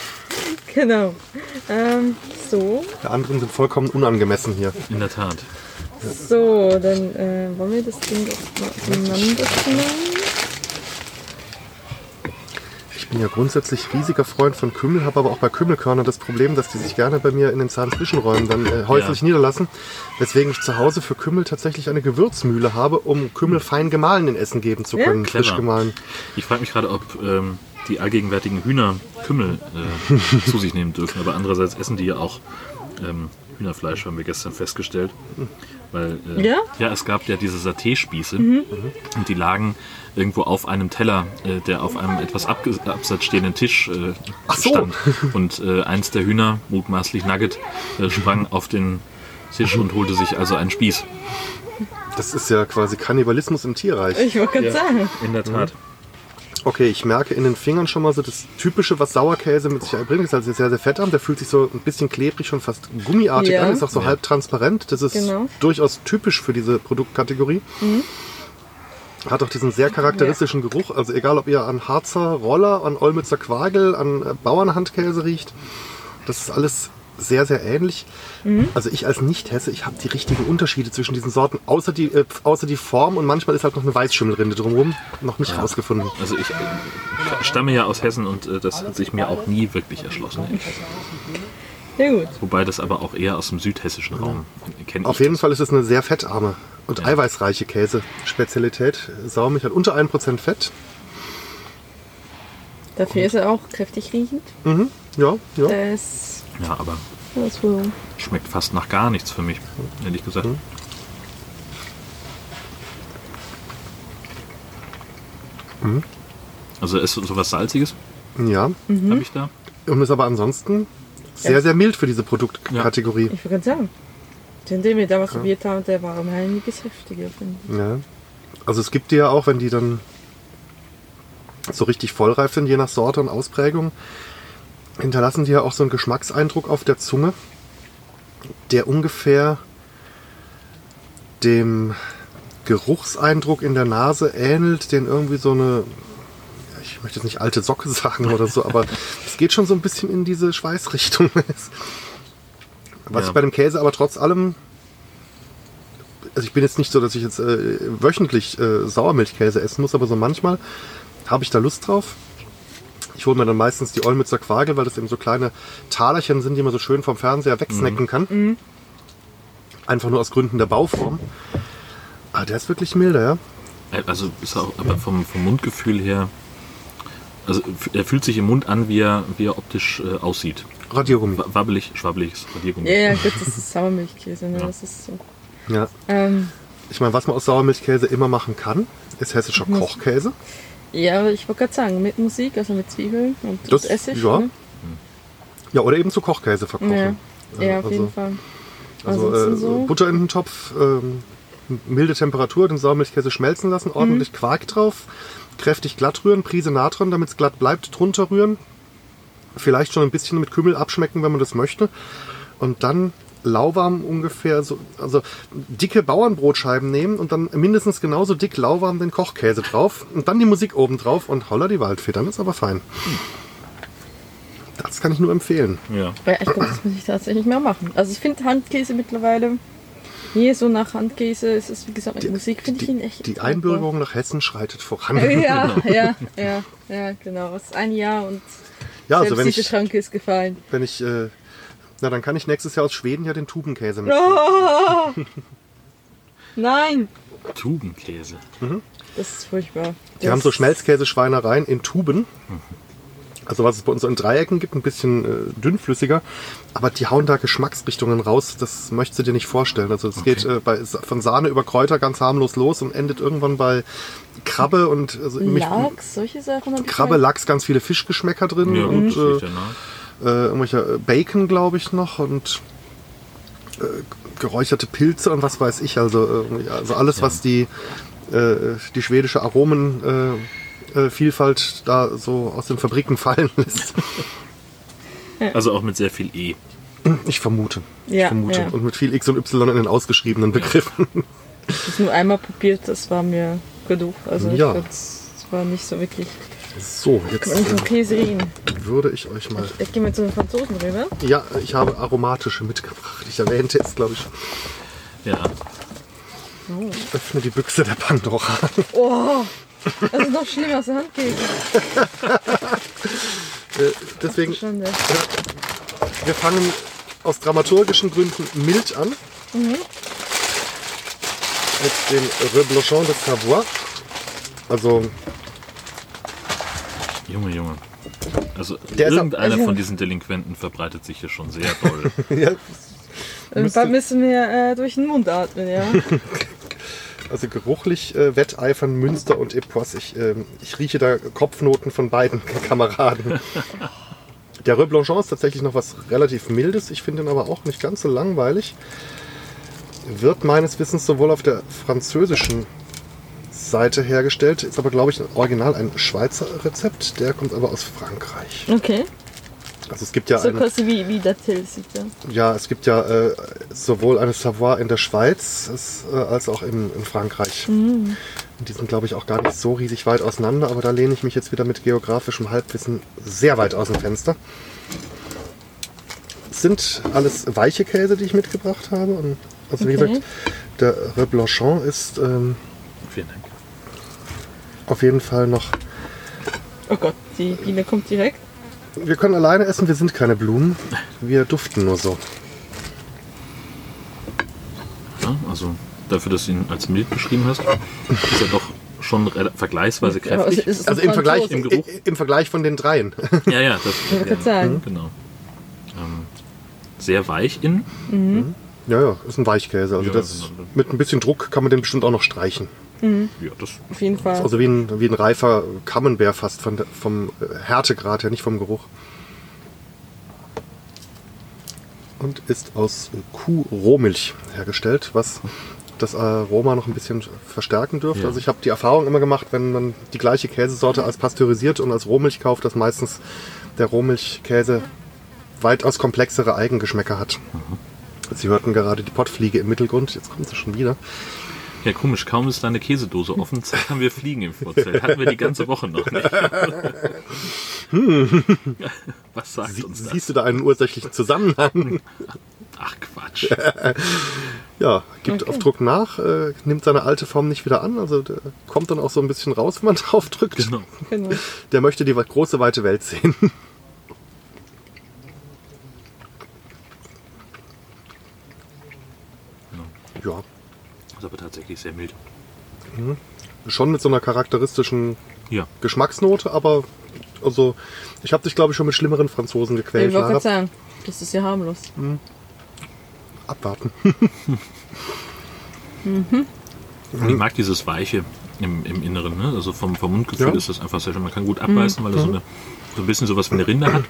genau. Ähm, so, Die anderen sind vollkommen unangemessen hier. In der Tat. so, dann äh, wollen wir das Ding doch mal auseinander knallen. Ich bin ja grundsätzlich riesiger Freund von Kümmel, habe aber auch bei Kümmelkörnern das Problem, dass die sich gerne bei mir in den Zahnzwischenräumen dann äh, häuslich Ja. niederlassen. Weswegen ich zu Hause für Kümmel tatsächlich eine Gewürzmühle habe, um Kümmel fein gemahlen in Essen geben zu Ja? können, frisch Clever. gemahlen. Ich frage mich gerade, ob ähm, die allgegenwärtigen Hühner Kümmel äh, zu sich nehmen dürfen. Aber andererseits essen die ja auch ähm, Hühnerfleisch, haben wir gestern festgestellt. Weil, äh, Ja? ja, es gab ja diese Saté-Spieße und die lagen irgendwo auf einem Teller, äh, der auf einem etwas abge- abseits stehenden Tisch äh, Ach so. stand. Und äh, eins der Hühner, mutmaßlich Nugget, äh, sprang auf den Tisch und holte sich also einen Spieß. Das ist ja quasi Kannibalismus im Tierreich. Ich wollte gerade sagen. In der Tat. Okay, ich merke in den Fingern schon mal so das Typische, was Sauerkäse mit sich bringt. Ist also sehr, sehr fettarm. Der fühlt sich so ein bisschen klebrig, schon fast gummiartig Ja. an. Ist auch so Ja. halb transparent. Das ist Genau. durchaus typisch für diese Produktkategorie. Hat auch diesen sehr charakteristischen Geruch. Also egal, ob ihr an Harzer Roller, an Olmützer Quagel, an äh, Bauernhandkäse riecht. Das ist alles sehr, sehr ähnlich. Also ich als Nicht-Hesse, ich habe die richtigen Unterschiede zwischen diesen Sorten, außer die, äh, außer die Form und manchmal ist halt noch eine Weißschimmelrinde drumherum, noch nicht rausgefunden. Also ich äh, stamme ja aus Hessen und äh, das hat sich mir auch nie wirklich erschlossen. Ja gut. Wobei das aber auch eher aus dem südhessischen Raum kenne. Auf jeden Fall ist es eine sehr fettarme und eiweißreiche Käse-Spezialität. Sauermilch hat unter 1% Fett. Dafür ist er auch kräftig riechend. Mhm. Ja, ja. Das, Ja, aber das schmeckt fast nach gar nichts für mich, ehrlich gesagt. Also ist sowas Salziges, ja. habe ich da. Und ist aber ansonsten sehr, sehr mild für diese Produktkategorie. Ich gerade sagen. Den, den wir damals probiert haben, der war um einiges heftiger, finde ich. Ja. Also es gibt die ja auch, wenn die dann so richtig vollreif sind, je nach Sorte und Ausprägung, hinterlassen die ja auch so einen Geschmackseindruck auf der Zunge, der ungefähr dem Geruchseindruck in der Nase ähnelt, den irgendwie so eine, ja, ich möchte jetzt nicht alte Socke sagen oder so, aber es geht schon so ein bisschen in diese Schweißrichtung. Was Ja. ich bei dem Käse aber trotz allem also ich bin jetzt nicht so, dass ich jetzt äh, wöchentlich äh, Sauermilchkäse essen muss, aber so manchmal habe ich da Lust drauf. Ich hole mir dann meistens die Olmützer Quagel, weil das eben so kleine Talerchen sind, die man so schön vom Fernseher wegsnacken kann. Einfach nur aus Gründen der Bauform. Ah, der ist wirklich milder, ja. Also ist auch aber vom, vom Mundgefühl her. Also er fühlt sich im Mund an, wie er, wie er optisch äh, aussieht. Radiergummi. Wa- Wabbelig, schwabbeliges Radiergummi. Ja, ja, gut, das ist Sauermilchkäse, ne? Das ist so. Ja. Ähm, Ich meine, was man aus Sauermilchkäse immer machen kann, ist hessischer Kochkäse. ja, aber ich wollte gerade sagen, mit Musik, also mit Zwiebeln und Das- Essig. ja. Ne? Ja, oder eben zu Kochkäse verkochen. Ja, ja, auf also- jeden Fall. Also Ansonsten äh, so. Butter in den Topf, ähm, milde Temperatur, den Sauermilchkäse schmelzen lassen, ordentlich Quark drauf, kräftig glatt rühren, Prise Natron, damit es glatt bleibt, drunter rühren. Vielleicht schon ein bisschen mit Kümmel abschmecken, wenn man das möchte. Und dann lauwarm ungefähr so, also dicke Bauernbrotscheiben nehmen und dann mindestens genauso dick lauwarm den Kochkäse drauf und dann die Musik oben drauf und holla die Waldfee, dann ist aber fein. Das kann ich nur empfehlen. Ja. Ja, ich glaube, das muss ich tatsächlich mehr machen. Also ich finde Handkäse mittlerweile, hier so nach Handkäse ist es, wie gesagt, mit Musik finde ich ihn echt Die. Einbürgerung nach Hessen schreitet voran. Ja, ja, ja, ja, genau. Es ist ein Jahr und Ja, also selbst wenn diese ich, Schranke ist gefallen. wenn ich, äh, na dann kann ich nächstes Jahr aus Schweden ja den Tubenkäse mitnehmen. Oh! Nein! Tubenkäse. Das ist furchtbar. Die Das- haben so Schmelzkäseschweinereien in Tuben. Also was es bei uns so in Dreiecken gibt, ein bisschen äh, dünnflüssiger. Aber die hauen da Geschmacksrichtungen raus, das möchtest du dir nicht vorstellen. Also es geht äh, bei, von Sahne über Kräuter ganz harmlos los und endet irgendwann bei Krabbe und also mich, Lachs, solche Sachen. Krabbe. Lachs, ganz viele Fischgeschmäcker drin Ja, und äh, ja äh, irgendwelcher äh, Bacon, glaube ich, noch und äh, geräucherte Pilze und was weiß ich. Also, äh, ja, also alles, was die, äh, die schwedische Aromenvielfalt äh, Vielfalt da so aus den Fabriken fallen lässt. Also auch mit sehr viel E. Ich vermute. ich Ja, vermute. ja. Und mit viel X und Y in den ausgeschriebenen Begriffen. Das nur einmal probiert, das war mir genug. Also ich Ja. es war nicht so wirklich. So, jetzt äh, würde ich euch mal. Ich gehe mal zu den Franzosen rüber. Ja, ich habe aromatische mitgebracht. Ich erwähnte es, glaube ich. Ja. Ich öffne die Büchse der Pandora. Oh! Das ist noch schlimmer als der Handkäse. Äh, deswegen. Wir fangen aus dramaturgischen Gründen mild an. Mit dem Reblochon de Savoie. Also, Junge, Junge. Also Der ab- irgendeiner also- von diesen Delinquenten verbreitet sich hier schon sehr doll. ja, Irgendwann müssen wir äh, durch den Mund atmen, ja. also geruchlich äh, wetteifern Münster und Epoisse. Ich, ähm, ich rieche da Kopfnoten von beiden Kameraden. Der Reblochon ist tatsächlich noch was relativ Mildes. Ich finde ihn aber auch nicht ganz so langweilig. Wird meines Wissens sowohl auf der französischen Seite hergestellt, ist aber glaube ich original ein Schweizer Rezept. Der kommt aber aus Frankreich. Okay. Also es gibt ja So eine, quasi wie, wie der Till sieht ja. ja, es gibt ja äh, sowohl eine Savoie in der Schweiz es, äh, als auch in, in Frankreich. Und Die sind, glaube ich, auch gar nicht so riesig weit auseinander, aber da lehne ich mich jetzt wieder mit geografischem Halbwissen sehr weit aus dem Fenster. Es sind alles weiche Käse, die ich mitgebracht habe. Und also wie Okay. gesagt, der Reblochon ist ähm, Vielen Dank. auf jeden Fall noch. Oh Gott, die Biene kommt direkt. Wir können alleine essen, wir sind keine Blumen. Wir duften nur so. Ja, also dafür, dass du ihn als mild beschrieben hast, ist er doch schon vergleichsweise Ja, kräftig. ist Also ein im Vergleich. Im Geruch? im Vergleich von den dreien. Ja, ja, das Ich wollte gerade sagen. Genau. Ähm, sehr weich innen. Ja, ja, ist ein Weichkäse. Also Ja, das, genau. mit ein bisschen Druck kann man den bestimmt auch noch streichen. Ja, das Auf jeden Fall. Also wie ein, wie ein reifer Camembert fast von vom äh, Härtegrad her, nicht vom Geruch. Und ist aus Kuhrohmilch hergestellt, was das Aroma noch ein bisschen verstärken dürfte. Ja. Also ich habe die Erfahrung immer gemacht, wenn man die gleiche Käsesorte als pasteurisiert und als Rohmilch kauft, dass meistens der Rohmilchkäse weitaus komplexere Eigengeschmäcker hat. Sie hörten gerade die Pottfliege im Mittelgrund, jetzt kommt sie schon wieder. Ja, komisch, kaum ist deine Käsedose offen, zack, haben wir Fliegen im Vorzelt. Hatten wir die ganze Woche noch nicht. Was sagt Sie, uns das? siehst du da einen ursächlichen Zusammenhang? Ach Quatsch. Ja, gibt Okay. auf Druck nach, äh, nimmt seine alte Form nicht wieder an, also der kommt dann auch so ein bisschen raus, wenn man drauf drückt. Genau. Genau. Der möchte die große, weite Welt sehen. Ja, Ist aber tatsächlich sehr mild. schon mit so einer charakteristischen Ja. Geschmacksnote, aber also ich habe dich glaube ich schon mit schlimmeren Franzosen Ich gequält. wollte gerade sagen, das ist ja harmlos. Abwarten. Und ich mag dieses Weiche im, im Inneren. Ne? Also vom, vom Mundgefühl Ja. ist das einfach sehr schön. Man kann gut abbeißen, weil er so, eine, so ein bisschen sowas wie eine Rinde hat.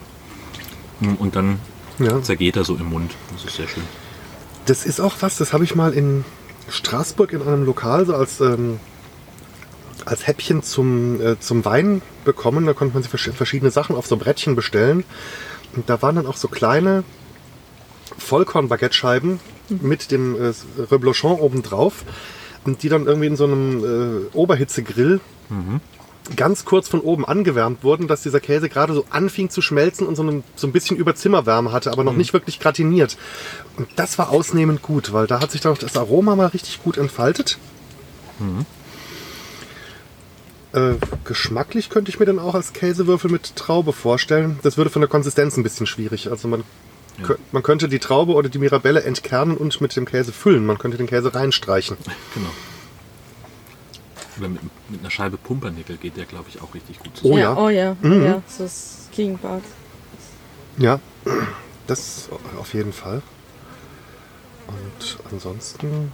Und dann Ja. zergeht er so im Mund. Das ist sehr schön. Das ist auch was, das habe ich mal in Straßburg in einem Lokal so als, ähm, als Häppchen zum, äh, zum Wein bekommen. Da konnte man sich versch- verschiedene Sachen auf so Brettchen bestellen. Und da waren dann auch so kleine Vollkorn-Baguette-Scheiben mit dem äh, Reblochon oben drauf. Und die dann irgendwie in so einem äh, Oberhitzegrill ganz kurz von oben angewärmt wurden, dass dieser Käse gerade so anfing zu schmelzen und so, ein- so ein bisschen über Zimmerwärme hatte, aber noch nicht wirklich gratiniert. Und das war ausnehmend gut, weil da hat sich dann auch das Aroma mal richtig gut entfaltet. Äh, geschmacklich könnte ich mir dann auch als Käsewürfel mit Traube vorstellen. Das würde von der Konsistenz ein bisschen schwierig. Also man, kö- man könnte die Traube oder die Mirabelle entkernen und mit dem Käse füllen. Man könnte den Käse reinstreichen. Genau. Oder mit, mit einer Scheibe Pumpernickel geht der, glaube ich, auch richtig gut zusammen. Oh ja. ja. Oh ja, Mhm. ja. So ist Gegenpart. Ja, das auf jeden Fall. Und ansonsten.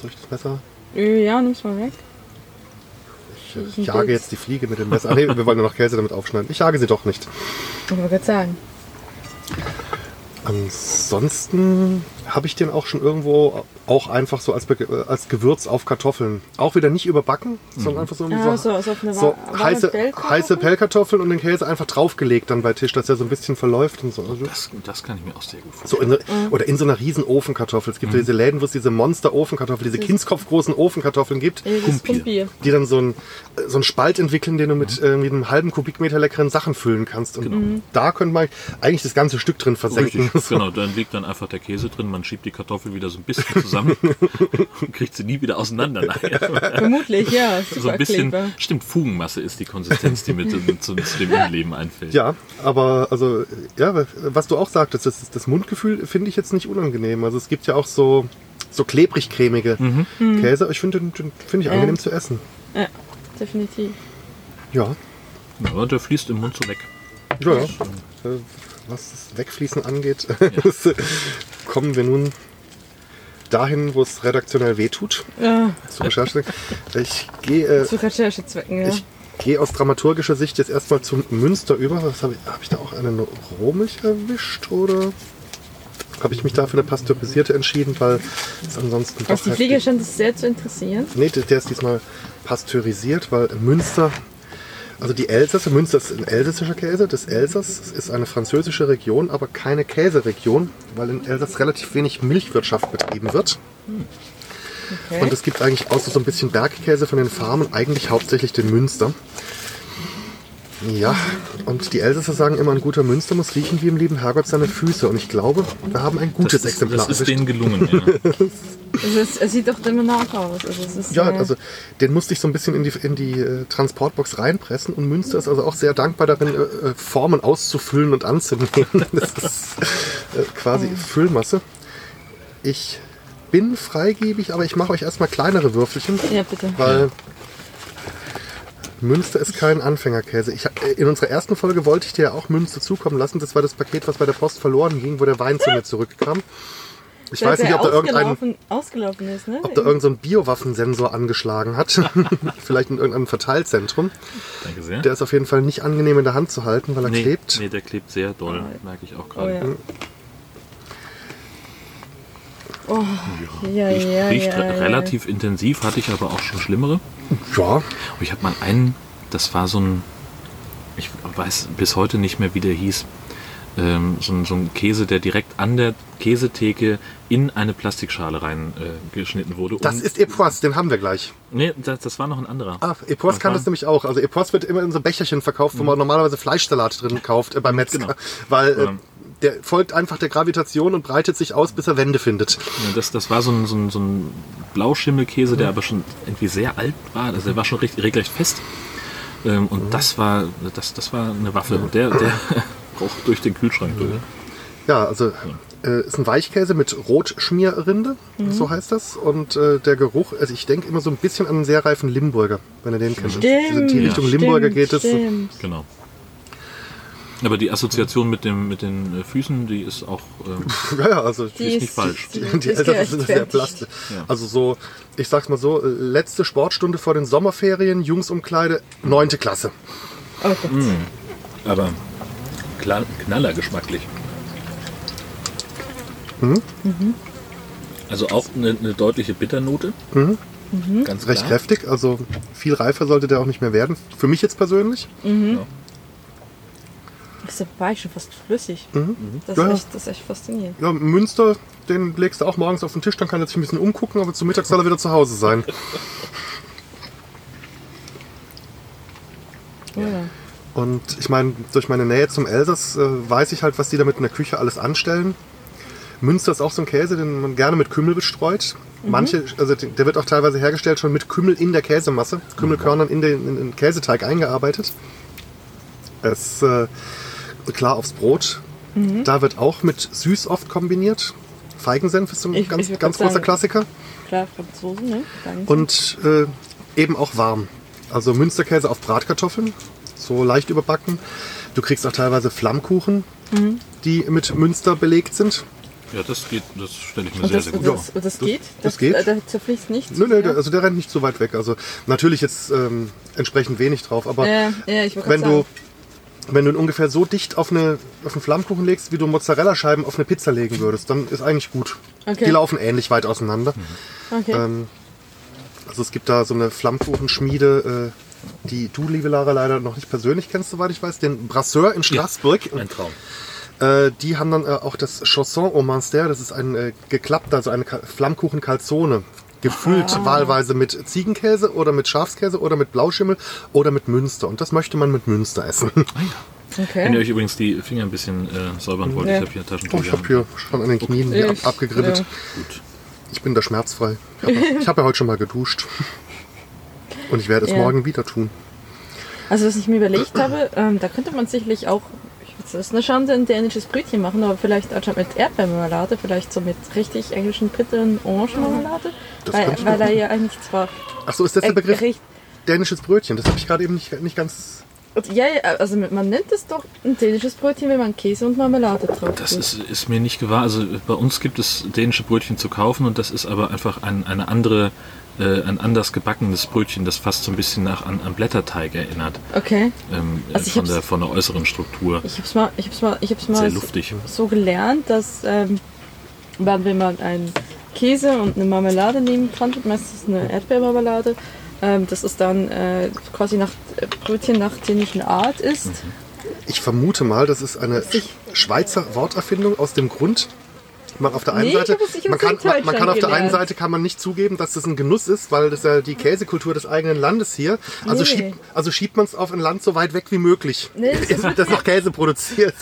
Soll ich das Messer? Äh, Ja, nimm's mal weg. Ich, ist ich jage jetzt die Fliege mit dem Messer. Ah, nee, wir wollen nur noch Käse damit aufschneiden. Ich jage sie doch nicht. Ich wollte gerade sagen. Ansonsten habe ich den auch schon irgendwo auch einfach so als, Be als Gewürz auf Kartoffeln. Auch wieder nicht überbacken, sondern einfach so, Ah, so, so, so so heiße, heiße Pellkartoffeln und den Käse einfach draufgelegt dann bei Tisch, dass er so ein bisschen verläuft und so. Also Das, das kann ich mir auch sehr gut So vorstellen. in, so- Oder in so einer riesen Ofenkartoffel. Es gibt ja diese Läden, wo es diese Monster-Ofenkartoffeln, diese kindskopfgroßen Ofenkartoffeln gibt, Ja, Kumpier. Die dann so einen, so einen Spalt entwickeln, den du mit äh, mit einem halben Kubikmeter leckeren Sachen füllen kannst. Und da könnte man eigentlich das ganze Stück drin versenken. Richtig, So. genau. Dann liegt dann einfach der Käse drin, man schiebt die Kartoffel wieder so ein bisschen zusammen und kriegt sie nie wieder auseinander nachher. Vermutlich, ja. So Super ein bisschen, Kleber. stimmt, Fugenmasse ist die Konsistenz, die mit zu, zu dem Innenleben einfällt. Ja, aber also, ja, was du auch sagtest, das, das Mundgefühl finde ich jetzt nicht unangenehm. Also es gibt ja auch so, so klebrig-cremige Käse. Ich finde den, den finde ich angenehm zu essen. Ja, definitiv. Ja, Ja, der fließt im Mund so weg. ja, ja. Äh, Was das Wegfließen angeht, kommen wir nun dahin, wo es redaktionell wehtut. Ja, Zur Recherche. Ich gehe äh, zu Recherchezwecken, ja. ich gehe aus dramaturgischer Sicht jetzt erstmal zum Münster über. Was habe ich, habe ich da auch eine Rohmilch erwischt oder habe ich mich da für eine pasteurisierte entschieden, weil es ansonsten Was doch die Fliege scheint es sehr zu interessieren. Nee, der ist diesmal pasteurisiert, weil Münster, also die Elsässer, Münster ist ein elsässischer Käse, das Elsass ist eine französische Region, aber keine Käseregion, weil in Elsass relativ wenig Milchwirtschaft betrieben wird. Okay. Und es gibt eigentlich außer so ein bisschen Bergkäse von den Farmen eigentlich hauptsächlich den Münster. Ja, und die Elsässer sagen immer, ein guter Münster muss riechen wie im lieben Herrgott seine Füße. Und ich glaube, wir haben ein gutes das ist, Exemplar. Das ist denen gelungen, ja. es, ist, es sieht doch immer nach aus. Also es ist, Ja, also den musste ich so ein bisschen in die, in die äh, Transportbox reinpressen und Münster ist also auch sehr dankbar darin, äh, äh, Formen auszufüllen und anzunehmen. Das ist quasi Füllmasse. Ich bin freigebig, aber ich mache euch erstmal kleinere Würfelchen, Ja, bitte. weil Münster ist kein Anfängerkäse. Ich, äh, in unserer ersten Folge wollte ich dir ja auch Münster zukommen lassen. Das war das Paket, was bei der Post verloren ging, wo der Wein zu mir zurückkam. Ich weiß nicht, ob da irgendein ausgelaufen, ist, ne? ob da irgendein so ein Biowaffensensor angeschlagen hat. Vielleicht in irgendeinem Verteilzentrum. Danke sehr. Der ist auf jeden Fall nicht angenehm in der Hand zu halten, weil er nee, klebt. nee, der klebt sehr doll, merke ich auch oh, gerade. ja. Oh, ja, Riecht, ja, riecht ja, re- ja. relativ intensiv, hatte ich aber auch schon schlimmere. Ja, Und ich habe mal einen, das war so ein, ich weiß bis heute nicht mehr, wie der hieß, ähm, so, ein, so ein Käse, der direkt an der Käsetheke in eine Plastikschale reingeschnitten äh, geschnitten wurde. das Und- ist Epoisse, den haben wir gleich. Nee, das, das war noch ein anderer. Ah, Epoisse kann das nämlich auch. Also Epoisse wird immer in so Becherchen verkauft, wo man normalerweise Fleischsalat drin kauft äh, beim Metzger. Genau. Weil äh, Ja. Der folgt einfach der Gravitation und breitet sich aus, bis er Wände findet. Ja, das, das war so ein, so ein, so ein Blauschimmelkäse, der aber schon irgendwie sehr alt war. Also der war schon recht, regelrecht fest. Ähm, und das war das, das war eine Waffe. Und der, der braucht durch den Kühlschrank durch. Ja, also äh, ist ein Weichkäse mit Rotschmierrinde, so heißt das. Und äh, der Geruch, also ich denke immer so ein bisschen an einen sehr reifen Limburger, wenn ihr den kennt. Stimmt, Die Richtung stimmt, Limburger geht es. Stimmt. Genau. Aber die Assoziation mit, dem, mit den äh, Füßen, die ist auch. Ähm, Ja, ja, also Die ist nicht falsch. Die, Die, die ist Eltern sind sehr plastisch. Ja. Also so, ich sag's mal so, letzte Sportstunde vor den Sommerferien, Jungsumkleide, neunte Klasse. Oh Gott. aber klar, knallergeschmacklich. Also auch eine, eine deutliche Bitternote. Ganz Recht klar. kräftig, also viel reifer sollte der auch nicht mehr werden. Für mich jetzt persönlich. Das war ich schon fast flüssig. Das, Ja, ist ja. echt, das ist echt faszinierend. Ja, Münster, den legst du auch morgens auf den Tisch, dann kann er sich ein bisschen umgucken, aber zum Mittag soll er wieder zu Hause sein. Ja. Und ich meine, durch meine Nähe zum Elsass äh, weiß ich halt, was die damit in der Küche alles anstellen. Münster ist auch so ein Käse, den man gerne mit Kümmel bestreut. Manche, also der wird auch teilweise hergestellt schon mit Kümmel in der Käsemasse, Kümmelkörnern in den, in den Käseteig eingearbeitet. Es äh, klar aufs Brot. Da wird auch mit süß oft kombiniert. Feigensenf ist so ein Ich- ganz, ich ganz großer sagen- Klassiker. Klar, Franzosen, ne? Sie. Und äh, eben auch warm. Also Münsterkäse auf Bratkartoffeln, so leicht überbacken. Du kriegst auch teilweise Flammkuchen, die mit Münster belegt sind. Ja, das geht, das stelle ich mir Und sehr, das, sehr gut vor. das, das Das- geht? das geht. äh, Da zerfließt nichts? Nö, nö, also der rennt nicht so weit weg. Also natürlich jetzt ähm, entsprechend wenig drauf, aber ja, ja, wenn du. Wenn du ihn ungefähr so dicht auf, eine, auf einen Flammkuchen legst, wie du Mozzarella-Scheiben auf eine Pizza legen würdest, dann ist eigentlich gut. Okay. Die laufen ähnlich weit auseinander. Okay. Ähm, also es gibt da so eine Flammkuchenschmiede, äh, die du, liebe Lara, leider noch nicht persönlich kennst, soweit ich weiß, den Brasseur in Straßburg. Ein Traum. Äh, die haben dann äh, auch das Chausson au Monster, das ist ein äh, geklappter, also eine Flammkuchen-Calzone. Gefüllt Ah. wahlweise mit Ziegenkäse oder mit Schafskäse oder mit Blauschimmel oder mit Münster. Und das möchte man mit Münster essen. okay. Wenn ihr euch übrigens die Finger ein bisschen äh, säubern wollt, Ja. ich habe hier Oh, Taschentücher. ich habe hier schon an den Knien hier ab, Ich- abgegribbelt. ja. Gut. Ich bin da schmerzfrei. Ich habe ja heute schon mal geduscht. Und ich werde es Ja. morgen wieder tun. Also was ich mir überlegt habe, ähm, da könnte man sicherlich auch, das ist eine Schande, ein dänisches Brötchen machen, aber vielleicht anstatt mit Erdbeermarmelade, vielleicht so mit richtig englischen bitteren Orangenmarmelade. Das Weil, weil er ja eigentlich zwar Ach so, ist das der Begriff dänisches Brötchen? Das habe ich gerade eben nicht, nicht ganz... ja, also man nennt es doch ein dänisches Brötchen, wenn man Käse und Marmelade drauf Das ist, ist mir nicht gewahr. Also bei uns gibt es dänische Brötchen zu kaufen und das ist aber einfach ein, eine andere, äh, ein anders gebackenes Brötchen, das fast so ein bisschen nach an, an Blätterteig erinnert. Okay. Ähm, äh, Also ich von, der, von der äußeren Struktur. Ich hab's mal, ich hab's mal, ich hab's mal Sehr so- luftig. so gelernt, dass ähm, wenn man einen Käse und eine Marmelade nehmen kann, meistens eine Erdbeermarmelade, ähm, dass es dann äh, quasi nach äh, Brötchen nach dänischen Art ist. Mhm. Ich vermute mal, das ist eine Ich- Schweizer Worterfindung aus dem Grund, man auf der einen Nee, Seite, man kann, man, man kann auf der einen Seite kann man nicht zugeben, dass das ein Genuss ist, weil das ja die Käsekultur des eigenen Landes hier. Also Nee. schiebt, also schiebt man es auf ein Land so weit weg wie möglich, Nee, das- das noch Käse produziert.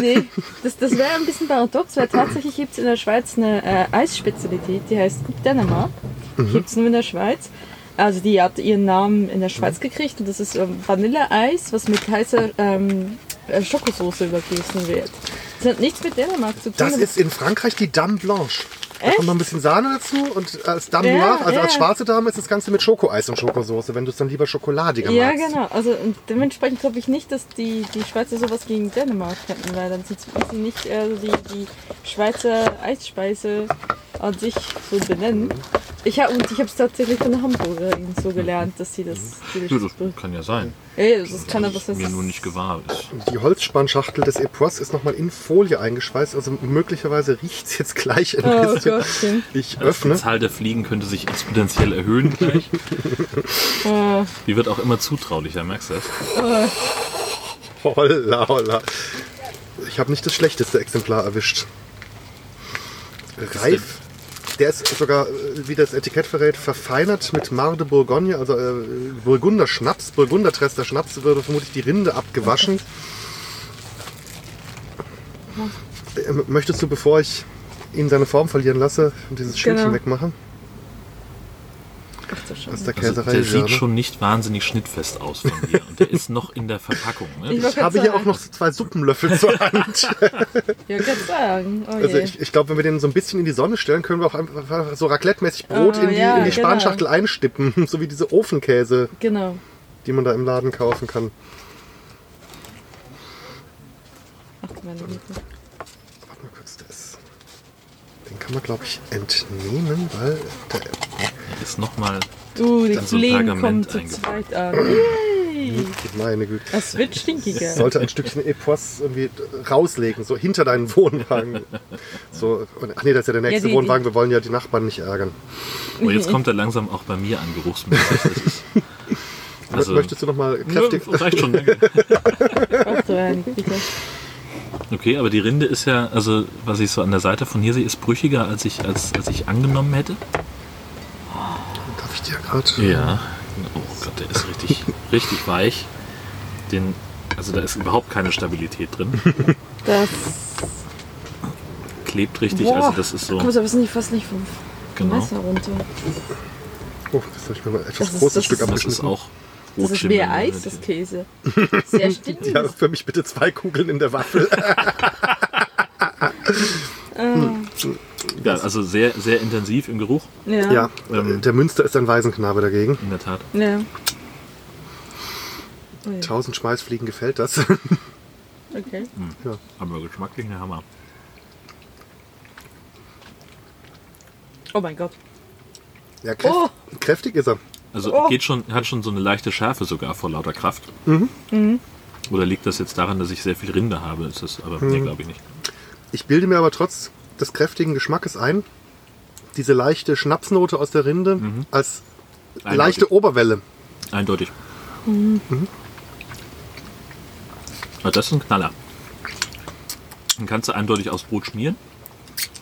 Nee, das, das wäre ein bisschen paradox, weil tatsächlich gibt es in der Schweiz eine äh, Eisspezialität, die heißt Coupe Dänemark. Mhm. Gibt es nur in der Schweiz. Also die hat ihren Namen in der Schweiz gekriegt und das ist ähm, Vanilleeis, was mit heißer ähm, äh, Schokosauce übergießen wird. Das hat nichts mit Dänemark zu tun. Das ist in Frankreich die Dame Blanche. Da Echt? kommt noch ein bisschen Sahne dazu und als Dame Ja, Noire, also ja. als schwarze Dame, ist das Ganze mit Schokoeis und Schokosauce, wenn du es dann lieber schokoladiger ja, magst. genau. Also dementsprechend glaube ich nicht, dass die, die Schweizer sowas gegen Dänemark hätten, weil dann sind sie nicht äh, die, die Schweizer Eisspeise an sich so benennen. Ich habe und ich habe es tatsächlich von der Hamburgerin so gelernt, dass sie das. Die Ja, das kann ja sein. Ey, das kann aber Das was mir nur nicht gewahr ist. Die Holzspannschachtel des Epois ist nochmal in Folie eingeschweißt, also möglicherweise riecht es jetzt gleich ein Oh bisschen. Gottchen. Ich Die öffne. Zahl der Fliegen könnte sich exponentiell erhöhen gleich. Äh, Die wird auch immer zutraulicher, merkst du das? Holla, holla. Ich habe nicht das schlechteste Exemplar erwischt. Reif. Der ist sogar, äh, wie das Etikett verrät, verfeinert mit Mar de Bourgogne, also äh, Burgunder Schnaps, Burgunder Trester Schnaps, würde vermutlich die Rinde abgewaschen. mal. Ähm, Möchtest du, bevor ich ihn seine Form verlieren lasse, dieses Schildchen Genau. wegmachen? Ach Scheiße. Aus der Also Käserei. der sieht ne? schon nicht wahnsinnig schnittfest aus von hier. Und der ist noch in der Verpackung. Ne? Ich Ich habe hier auch noch so zwei Suppenlöffel zur Hand. Ja, kann sagen. Oh Also ich, ich glaube, wenn wir den so ein bisschen in die Sonne stellen, können wir auch einfach so raclette-mäßig Brot Oh, in die, ja, in die genau. Spanschachtel einstippen. So wie diese Ofenkäse, Genau. die man da im Laden kaufen kann. Ach meine Güte. Warte mal kurz, der ist... Den kann man, glaube ich, entnehmen, weil der, Ist nochmal Du, die Dann so ein Kollegen kommen zu eingebaut. zweit an. Yay. meine Güte. Es wird stinkiger. sollte ein Stückchen Epoisse irgendwie rauslegen, so hinter deinen Wohnwagen. So, und, ach nee, das ist ja der nächste Ja, die- Wohnwagen, wir wollen ja die Nachbarn nicht ärgern. Oh, jetzt kommt er langsam auch bei mir an, geruchsmäßig. Das also, Möchtest du noch mal kräftig... Ja, reicht schon, danke. Ach du meine Güte. Okay, aber die Rinde ist ja, also was ich so an der Seite von hier sehe, ist brüchiger, als ich, als, als ich angenommen hätte. Darf ich dir gerade... Ja. Oh Gott, der ist richtig, richtig weich. Den, also da ist überhaupt keine Stabilität drin. Das. Klebt richtig, Boah, also das ist so. Kommst aber nicht, fast nicht vom Genau. Messer runter. Oh, das habe ich mir mal ein etwas Das ist- großes das Stück ist- Das ist abgeschnitten. auch Das ist mehr? Eis, das Käse. Sehr stinkig. Ja, für mich bitte zwei Kugeln in der Waffel. Ja, also sehr, sehr intensiv im Geruch, Ja. ja, Ähm. der Münster ist ein Waisenknabe dagegen. in der Tat. ja. Oh ja. Tausend Schmeißfliegen gefällt das. Okay. Aber geschmacklich ein Hammer. Oh mein Gott. Ja, kräft, Oh. kräftig ist er. Also Oh. geht schon, hat schon so eine leichte Schärfe sogar vor lauter Kraft. Mhm. Oder liegt das jetzt daran, dass ich sehr viel Rinde habe? Ist das, aber Mhm. nee, glaube ich nicht. Ich bilde mir aber trotz des kräftigen Geschmackes ein, diese leichte Schnapsnote aus der Rinde als Eindeutig. leichte Oberwelle. Eindeutig. Mhm. Aber das ist ein Knaller. Den kannst du eindeutig aufs Brot schmieren.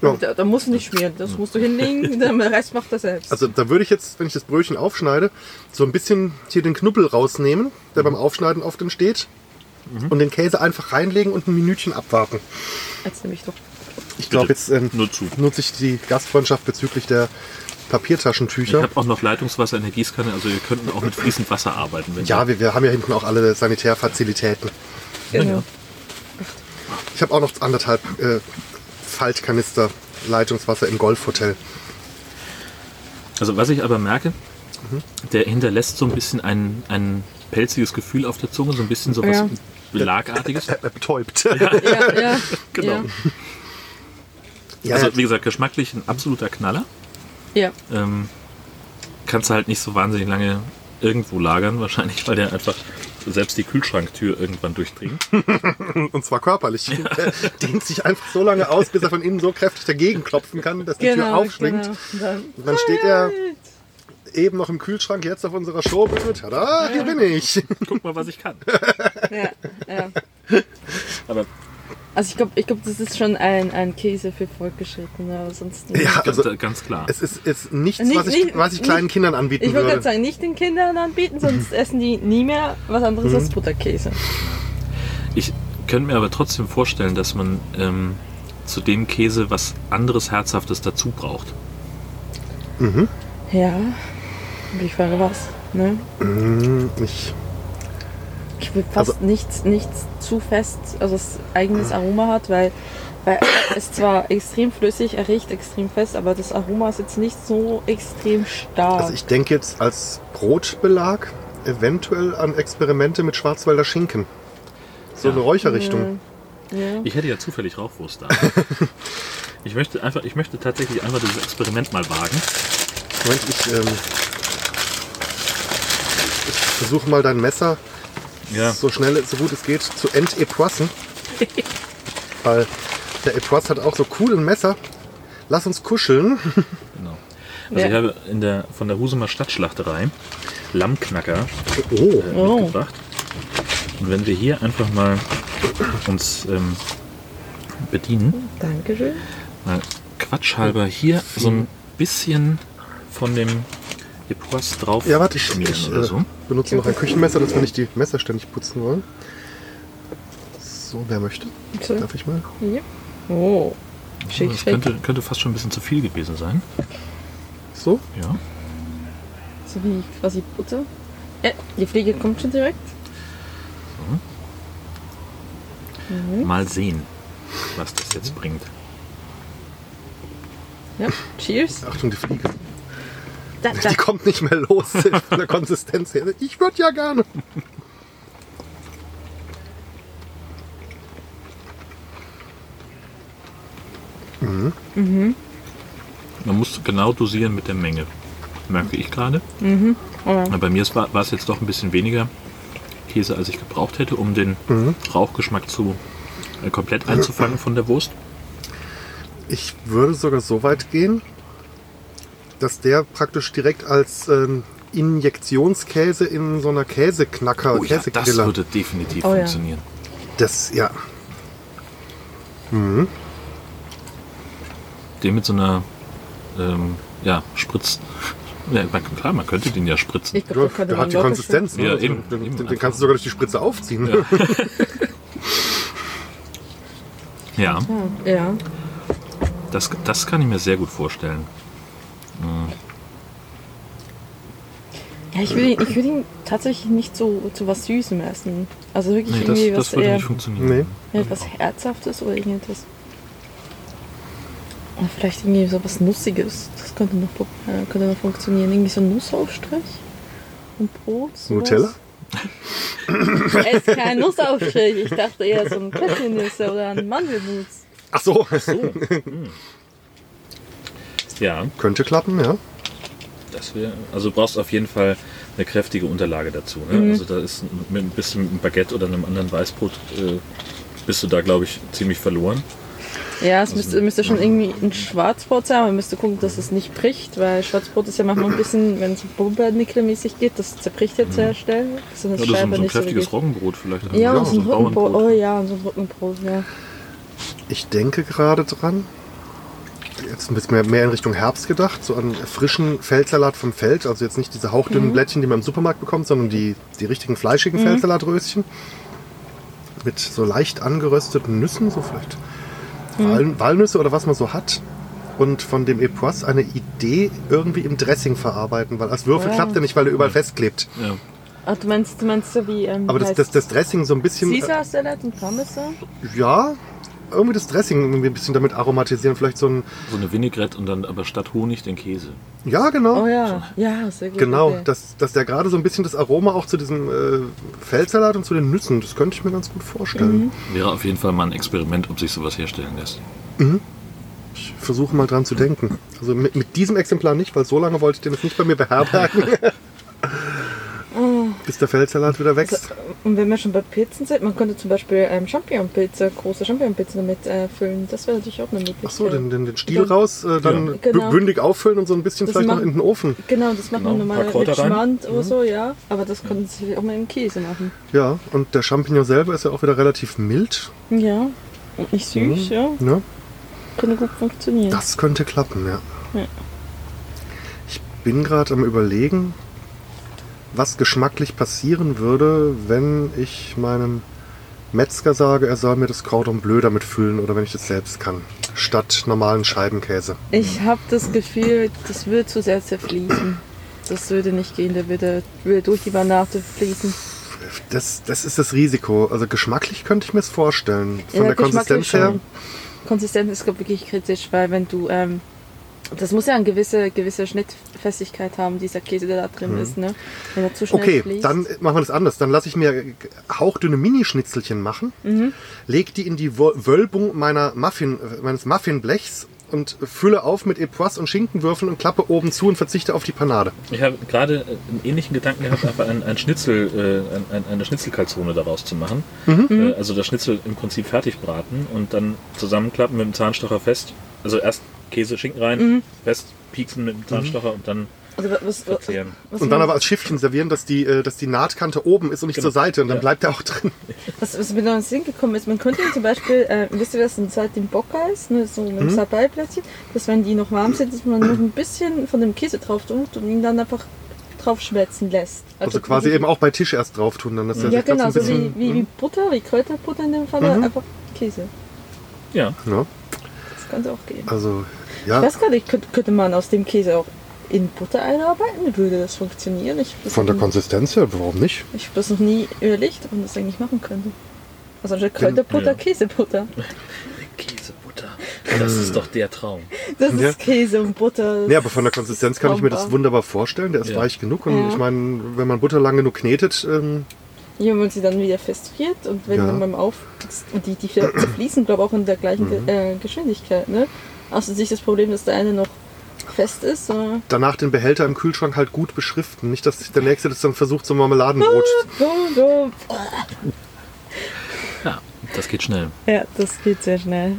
Ja. Da, da musst du nicht schmieren. Das musst du hinlegen. Der Rest macht er selbst. Also da würde ich jetzt, wenn ich das Brötchen aufschneide, so ein bisschen hier den Knubbel rausnehmen, der beim Aufschneiden oft entsteht, und den Käse einfach reinlegen und ein Minütchen abwarten. Jetzt nehme ich doch. Ich glaube, jetzt ähm, Nur zu. nutze ich die Gastfreundschaft bezüglich der Ich Papiertaschentücher. habe auch noch Leitungswasser in der Gießkanne, also ihr könnt auch mit fließend Wasser arbeiten. Wenn Ja, wir, wir haben ja hinten auch alle Sanitärfazilitäten. Genau. Ich habe auch noch anderthalb äh, Faltkanister Leitungswasser im Golfhotel. Also was ich aber merke, Mhm. der hinterlässt so ein bisschen ein, ein pelziges Gefühl auf der Zunge, so ein bisschen so was Ja. Belagartiges. Er betäubt. Ja, ja. Genau. Ja. Ja, Also ja, wie gesagt, geschmacklich ein absoluter Knaller. ja. Ähm, kannst du halt nicht so wahnsinnig lange irgendwo lagern, wahrscheinlich, weil der einfach selbst die Kühlschranktür irgendwann durchdringt. und zwar körperlich. Der dehnt sich einfach so lange aus, bis er von innen so kräftig dagegen klopfen kann, dass die Tür Genau. aufschwingt. genau. Dann, Und dann steht er eben noch im Kühlschrank, jetzt auf unserer Showbühne. Tada, hier bin ich. Guck mal, was ich kann. ja, ja. Aber Also ich glaube, ich glaub, das ist schon ein, ein Käse für Fortgeschrittene, aber sonst nicht. Ja, ganz, also ganz klar. es ist, ist nichts, Nicht- was ich, nicht- was ich kleinen nicht- Kindern anbieten Ich wollte gerade würde. sagen, nicht den Kindern anbieten, sonst essen die nie mehr was anderes Mhm. als Butterkäse. Ich könnte mir aber trotzdem vorstellen, dass man ähm, zu dem Käse was anderes Herzhaftes dazu braucht. Ja. Und ich frage was. Ne? Ich, Ich will fast Also- nichts, nichts zu fest, also das eigenes Aroma hat, weil, weil es zwar extrem flüssig, er riecht extrem fest, aber das Aroma ist jetzt nicht so extrem stark. also ich denke jetzt als Brotbelag eventuell an Experimente mit Schwarzwälder Schinken. So Ja. eine Räucherrichtung. ja. Ich hätte ja zufällig Rauchwurst da. ich möchte einfach, ich möchte tatsächlich einfach dieses Experiment mal wagen. Moment, ich, ähm, ich versuche mal dein Messer Ja. so schnell, so gut es geht, zu entepoissen. Weil der Epoisse hat auch so cool ein Messer. Lass uns kuscheln. Genau. Also Ja. ich habe in der, von der Husumer Stadtschlachterei Lammknacker Oh, äh, Oh. mitgebracht. Und wenn wir hier einfach mal uns ähm, bedienen, Dankeschön. mal quatschhalber hier so ein bisschen von dem Epoisse drauf ja, warte, ich, schmieren ich oder äh, so. benutze noch ein Küchenmesser, dass wir nicht die Messer ständig putzen wollen. So, wer möchte? So. Darf ich mal? Ja. Oh. Schick, Das schick. könnte, könnte fast schon ein bisschen zu viel gewesen sein. So? Ja. So wie quasi Butter. Ja, die Fliege kommt schon direkt. Mal sehen, was das jetzt bringt. Ja. Cheers. Achtung, die Fliege. Da, da. Die kommt nicht mehr los von der Konsistenz her. Ich würde ja gerne. Man muss genau dosieren mit der Menge. Merke ich gerade. Ja. Aber Bei mir ist- war war es jetzt doch ein bisschen weniger Käse, als ich gebraucht hätte, um den Rauchgeschmack zu äh, komplett einzufangen von der Wurst. Ich würde sogar so weit gehen, dass der praktisch direkt als ähm, Injektionskäse in so einer Käseknacker, Oh ja, das würde definitiv Oh ja. funktionieren. das, ja. Den mit so einer ähm, ja, Spritz. Ja, man, klar, man könnte den ja spritzen. Ich Ja, könnte der hat die Konsistenz. Ne? Ja, Also, eben, den, eben den kannst du sogar durch die Spritze aufziehen. Ja. Ja, Ja. das, das kann ich mir sehr gut vorstellen. Ja, ich würde ihn, ich würde ihn tatsächlich nicht so zu was Süßem essen. Also wirklich Nee, das, irgendwie das was würde eher nicht funktionieren. Nee. ja, etwas Herzhaftes oder irgendetwas. Oder vielleicht irgendwie so was Nussiges. Das könnte noch, äh, könnte noch funktionieren. Irgendwie so ein Nussaufstrich und Brot. sowas. Nutella? Er ist kein Nussaufstrich. Ich dachte eher so ein Köttchenüsse oder ein Mandelmus. Ach so. Ja, Könnte klappen, ja. das wäre. Also du brauchst auf jeden Fall eine kräftige Unterlage dazu. Ne? Mhm. Also da ist mit ein bisschen mit einem Baguette oder einem anderen Weißbrot äh, bist du da, glaube ich, ziemlich verloren. Ja, es müsste, müsste schon irgendwie ein Schwarzbrot sein, aber man müsste gucken, dass es nicht bricht, weil Schwarzbrot ist ja manchmal ein bisschen, wenn es so Pumpernickel-mäßig geht, das zerbricht ja sehr schnell. So eine Oder so, ein- so ein nicht so kräftiges wirklich. Roggenbrot vielleicht. Ja, Ja, und so ein so ein Rückenbrot. Oh ja, und so ein Rückenbrot, ja. Ich denke gerade dran. Jetzt ein bisschen mehr, mehr in Richtung Herbst gedacht, so an frischen Feldsalat vom Feld. Also jetzt nicht diese hauchdünnen Blättchen, die man im Supermarkt bekommt, sondern die, die richtigen fleischigen Feldsalatröschen. Mit so leicht angerösteten Nüssen, so vielleicht Wal Walnüsse oder was man so hat. Und von dem Epoisse eine Idee irgendwie im Dressing verarbeiten, weil als Würfel Ja. klappt er nicht, weil er überall festklebt. Ja. Ah, du meinst, du meinst so wie, ähm, Aber das, das, das Dressing so ein bisschen. äh, Caesar-Salat und Parmesan? Ja, irgendwie das Dressing irgendwie ein bisschen damit aromatisieren. Vielleicht so ein. So eine Vinaigrette und dann aber statt Honig den Käse. Ja, genau. Oh ja, ja, sehr gut. Genau, okay. dass, dass der gerade so ein bisschen das Aroma auch zu diesem äh, Feldsalat und zu den Nüssen, das könnte ich mir ganz gut vorstellen. Wäre auf jeden Fall mal ein Experiment, ob sich sowas herstellen lässt. Ich versuche mal dran zu denken. Also mit, mit diesem Exemplar nicht, weil so lange wollte ich den jetzt nicht bei mir beherbergen. Bis der Feldsalat wieder wächst. Und wenn wir schon bei Pizzen sind, man könnte zum Beispiel ähm, Champignon-Pizza, große Champignon-Pizza damit äh, füllen. Das wäre natürlich auch eine Möglichkeit. Ach so, den, den, den Stiel Dann- raus, äh, dann Ja. Genau. bündig auffüllen und so ein bisschen Das vielleicht noch machen- in den Ofen. Genau, das macht Genau, man normal mit rein. Schmand oder so, ja. Aber das könnten sie auch mal im Käse machen. Ja, und der Champignon selber ist ja auch wieder relativ mild. Ja. Und nicht süß, ja. Ne? Könnte gut funktionieren. Das könnte klappen, ja. Ja. Ich bin gerade am überlegen, was geschmacklich passieren würde, wenn ich meinem Metzger sage, er soll mir das Cordon Bleu damit füllen oder wenn ich das selbst kann, statt normalen Scheibenkäse. Ich habe das Gefühl, das würde zu sehr zerfließen. Das würde nicht gehen, der würde, würde durch die Banate fließen. Das, das ist das Risiko. Also geschmacklich könnte ich mir es vorstellen. Von Ja, der Konsistenz her. Konsistenz ist glaub ich, wirklich kritisch, weil wenn du, ähm, das muss ja eine gewisse, gewisse Schnittfestigkeit haben, dieser Käse, der da drin ist, ne? Wenn er zu schnell Mhm. Okay, fließt. dann machen wir das anders. Dann lasse ich mir hauchdünne Mini-Schnitzelchen machen, Mhm. leg die in die Wölbung meiner Muffin, meines Muffinblechs und fülle auf mit Epoisse und Schinkenwürfeln und klappe oben zu und verzichte auf die Panade. Ich habe gerade einen ähnlichen Gedanken gehabt, einfach ein, ein Schnitzel, äh, ein, ein, eine Schnitzelkalzone daraus zu machen. Äh, also das Schnitzel im Prinzip fertig braten und dann zusammenklappen mit dem Zahnstocher fest. Also erst Käse, Schinken rein, fest pieksen mit dem Zahnstocher und dann also, was, was, verzehren. was, Und dann aber als Schiffchen servieren, dass die, äh, dass die Nahtkante oben ist und nicht Genau. zur Seite. Und dann Ja. bleibt er auch drin. was, was mir noch in den Sinn gekommen ist, man könnte ihn zum Beispiel, äh, wisst ihr, was ein Sardinbocca ist? Ne, so mit einem Mhm. Sabaiplätzchen, dass wenn die noch warm sind, dass man noch ein bisschen von dem Käse drauf tut und ihn dann einfach drauf schmelzen lässt. Also quasi eben auch bei Tisch erst drauf tun, dann ist Ja, sich das genau, ein so wie, wie, wie Butter, wie Kräuterbutter in dem Fall, einfach Käse. Ja. ja, Das könnte auch gehen. also Ich ja, weiß gar nicht, könnte, könnte man aus dem Käse auch in Butter einarbeiten? Würde das funktionieren? Ich habe das, von der Konsistenz her, warum nicht? ich hab das noch nie überlegt, ob man das eigentlich machen könnte. Also anstatt Kräuterbutter, ja. Käsebutter. Käsebutter. Das ist doch der Traum. Das ist Ja. Käse und Butter. Ja, aber von der Konsistenz kann ich mir das wunderbar vorstellen. Der ist Ja. weich genug. Und Ja. ich meine, wenn man Butter lang genug knetet, ähm, Ja, wenn man sie dann wieder festfriert und wenn Ja. man beim Auf und die, die fließen, glaube ich, auch in der gleichen Mhm. Ge äh, Geschwindigkeit. Ne? Außer sich das Problem, dass der eine noch fest ist. Äh, danach den Behälter im Kühlschrank halt gut beschriften. Nicht, dass der Nächste das dann versucht, so Marmeladenbrot. Ja, das geht schnell. Ja, das geht sehr schnell.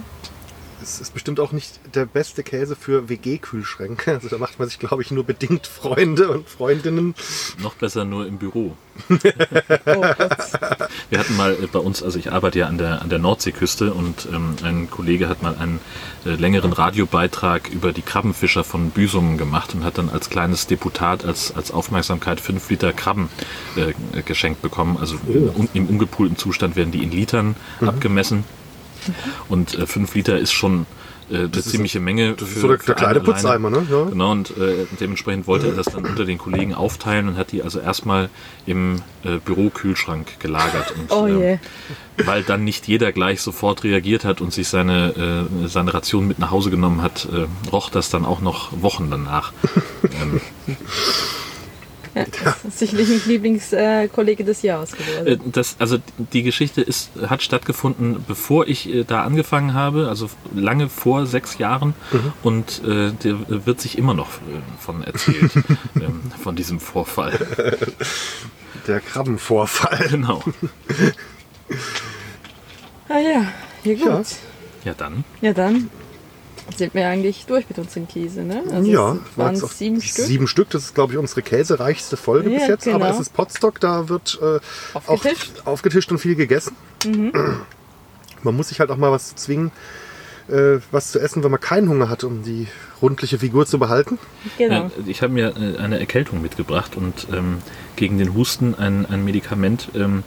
Es ist bestimmt auch nicht der beste Käse für WG-Kühlschränke. Also da macht man sich, glaube ich, nur bedingt Freunde und Freundinnen. Noch besser nur im Büro. Oh. Wir hatten mal äh, bei uns, also ich arbeite ja an der, an der Nordseeküste und ähm, ein Kollege hat mal einen äh, längeren Radiobeitrag über die Krabbenfischer von Büsungen gemacht und hat dann als kleines Deputat, als, als Aufmerksamkeit fünf Liter Krabben äh, geschenkt bekommen. Also im, im ungepulten Zustand werden die in Litern abgemessen. Und äh, fünf Liter ist schon äh, eine ist ziemliche Menge. Das ist so der, der kleine Putzeimer, ne? Ja. Genau, und äh, dementsprechend wollte er das dann unter den Kollegen aufteilen und hat die also erstmal im äh, Bürokühlschrank gelagert. Und, Oh ähm, je. weil dann nicht jeder gleich sofort reagiert hat und sich seine, äh, seine Ration mit nach Hause genommen hat, äh, roch das dann auch noch Wochen danach. ähm, Ja, das ist sicherlich ein Lieblingskollege des Jahres äh, geworden. das, also die Geschichte ist, hat stattgefunden, bevor ich äh, da angefangen habe, also lange vor sechs Jahren. Und äh, der wird sich immer noch äh, von erzählt, ähm, von diesem Vorfall. Der Krabbenvorfall. Genau. Ah ja, ja gut. Ja. Ja, dann. Ja, dann sind wir eigentlich durch mit unserem Käse, ne? Also ja, es waren auch sieben Stück. Sieben Stück, das ist, glaube ich, unsere käsereichste Folge Ja, bis jetzt. Aber genau. es ist Potstock, da wird äh, Aufgetischt. auch aufgetischt und viel gegessen. Mhm. Man muss sich halt auch mal was zwingen, äh, was zu essen, wenn man keinen Hunger hat, um die rundliche Figur zu behalten. Genau. Äh, ich habe mir äh, eine Erkältung mitgebracht und ähm, gegen den Husten ein, ein Medikament, ähm,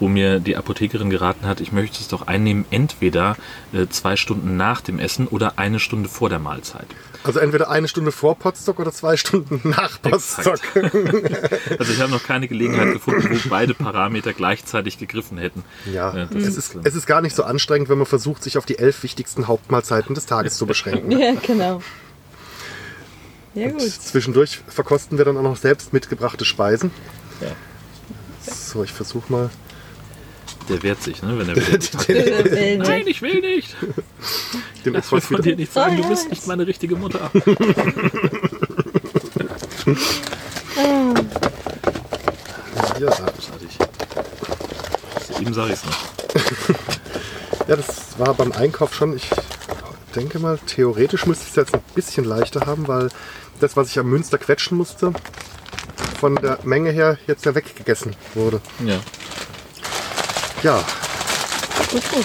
wo mir die Apothekerin geraten hat, ich möchte es doch einnehmen, entweder äh, zwei Stunden nach dem Essen oder eine Stunde vor der Mahlzeit. Also entweder eine Stunde vor Potstock oder zwei Stunden nach Potstock. Also ich habe noch keine Gelegenheit gefunden, wo beide Parameter gleichzeitig gegriffen hätten. Ja, Äh, es ist, es ist gar nicht so anstrengend, wenn man versucht, sich auf die elf wichtigsten Hauptmahlzeiten des Tages zu beschränken. Ja, genau. Ja, gut. Zwischendurch verkosten wir dann auch noch selbst mitgebrachte Speisen. Ja. So, ich versuche mal. Der wehrt sich, ne, wenn er will. Nein, ich will nicht. Den Lass mir von wieder. dir nicht sagen, du Oh, bist ja. nicht meine richtige Mutter. Ja, Großartig. Eben sage ich es noch. ja, das war beim Einkauf schon. Ich denke mal, theoretisch müsste ich es jetzt ein bisschen leichter haben, weil das, was ich am Münster quetschen musste, von der Menge her jetzt ja weggegessen wurde. Ja. Ja, Gut, gut.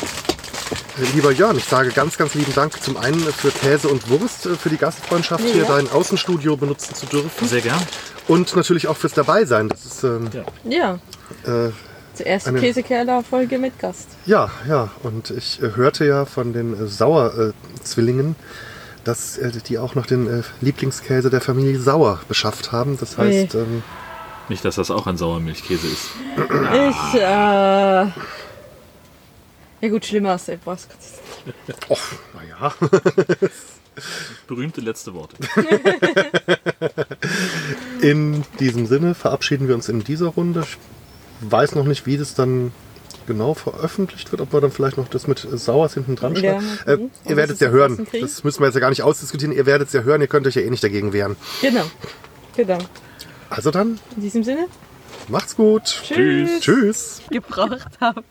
Lieber Jörn, ich sage ganz, ganz lieben Dank zum einen für Käse und Wurst, äh, für die Gastfreundschaft, hier Ja. dein Außenstudio benutzen zu dürfen. Sehr gern. Und natürlich auch fürs Dabeisein. Das ist, ähm, Ja, äh, zuerst Eine- Käsekeller-Folge mit Gast. ja, ja. Und ich äh, hörte ja von den äh, Sauer-Zwillingen, dass äh, die auch noch den Lieblingskäse der Familie Sauer beschafft haben. Das heißt, ähm, Nicht, dass das auch ein Sauermilchkäse ist. Ich, äh. Ja, gut, schlimmer als der Boss. och, naja. Berühmte letzte Worte. In diesem Sinne verabschieden wir uns in dieser Runde. Ich weiß noch nicht, wie das dann genau veröffentlicht wird, ob wir dann vielleicht noch das mit Sauers hinten dran Ja, schreiben. mal Äh, ob ihr werdet es ja hören. Das müssen wir jetzt ja gar nicht ausdiskutieren. Ihr werdet es ja hören. Ihr könnt euch ja eh nicht dagegen wehren. Genau. Genau. Also dann, In diesem Sinne. macht's gut. Tschüss. Tschüss. Gebraucht habe.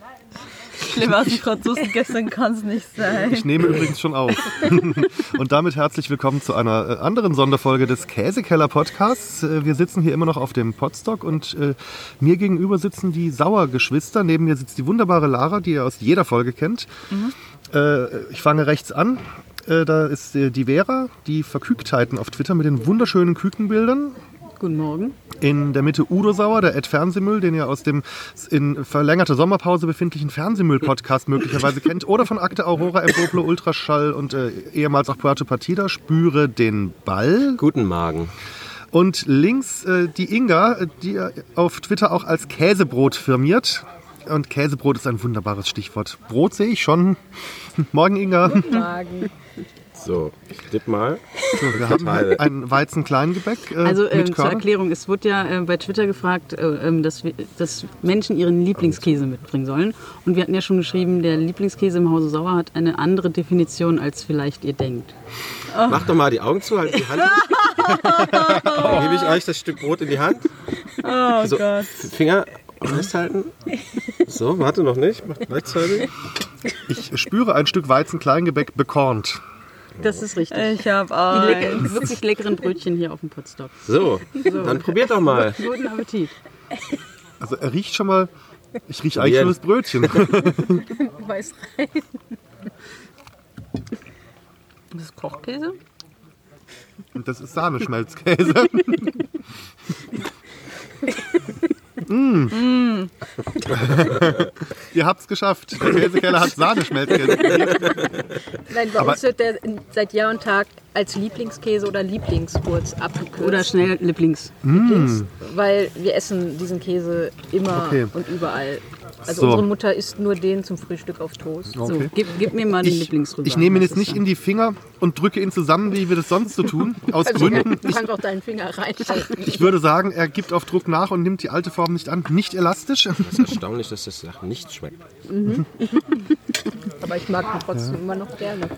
Schlimmer als die Franzosen gestern kann es nicht sein. Ich nehme übrigens schon auf. Und damit herzlich willkommen zu einer äh, anderen Sonderfolge des Käsekeller Podcasts. Äh, Wir sitzen hier immer noch auf dem Podstock und äh, mir gegenüber sitzen die Sauergeschwister. Neben mir sitzt die wunderbare Lara, die ihr aus jeder Folge kennt. Äh, Ich fange rechts an. Äh, Da ist die Vera, die Verkügtheiten auf Twitter mit den wunderschönen Kükenbildern. Guten Morgen. In der Mitte Udo Sauer, der Ed Fernsehmüll, den ihr aus dem in verlängerter Sommerpause befindlichen Fernsehmüll-Podcast möglicherweise kennt. Oder von Akte Aurora, Emboplo, Ultraschall und äh, ehemals auch Puerto Partida. Spüre den Ball. Guten Morgen. Und links äh, die Inga, die ihr auf Twitter auch als Käsebrot firmiert. Und Käsebrot ist ein wunderbares Stichwort. Brot sehe ich schon. Morgen, Inga. So, ich tipp mal. So, wir haben ein Weizen-Kleingebäck äh, Also ähm, mit zur. Erklärung, es wurde ja äh, bei Twitter gefragt, äh, ähm, dass, wir, dass Menschen ihren Lieblingskäse mitbringen sollen. Und wir hatten ja schon geschrieben, der Lieblingskäse im Hause Sauer hat eine andere Definition, als vielleicht ihr denkt. Mach doch mal die Augen zu, halt die Hand. Dann gebe ich euch das Stück Brot in die Hand. Oh so, Gott. Finger festhalten. So, warte noch nicht. Mach gleichzeitig. Ich spüre ein Stück Weizen-Kleingebäck bekornt. Das ist richtig. Ich habe Die lecker, wirklich leckeren Brötchen hier auf dem Potstock. So, dann probiert doch mal. Guten Appetit. Also er riecht schon mal. Ich rieche eigentlich schon das Brötchen. Weiß rein. Das ist Kochkäse? Und das ist Sahneschmelzkäse. mm. Ihr habt's geschafft. Der Käsekeller hat Sahneschmelzkäse. Nein, bei Aber- uns wird der seit Jahr und Tag als Lieblingskäse oder Lieblingswurz abgekürzt. Oder schnell Lieblings. Weil wir essen diesen Käse immer Okay. und überall. Also So. unsere Mutter isst nur den zum Frühstück auf Toast. So, Okay. gib, gib mir mal den Ich, Lieblingsrüber. ich nehme ihn jetzt nicht in die Finger und drücke ihn zusammen, wie wir das sonst so tun. Aus Also, Gründen. du kannst auch deinen Finger reinhalten. Ich würde sagen, er gibt auf Druck nach und nimmt die alte Form nicht an. Nicht elastisch. Es ist erstaunlich, dass das nach nichts schmeckt. Aber ich mag ihn trotzdem immer noch gerne.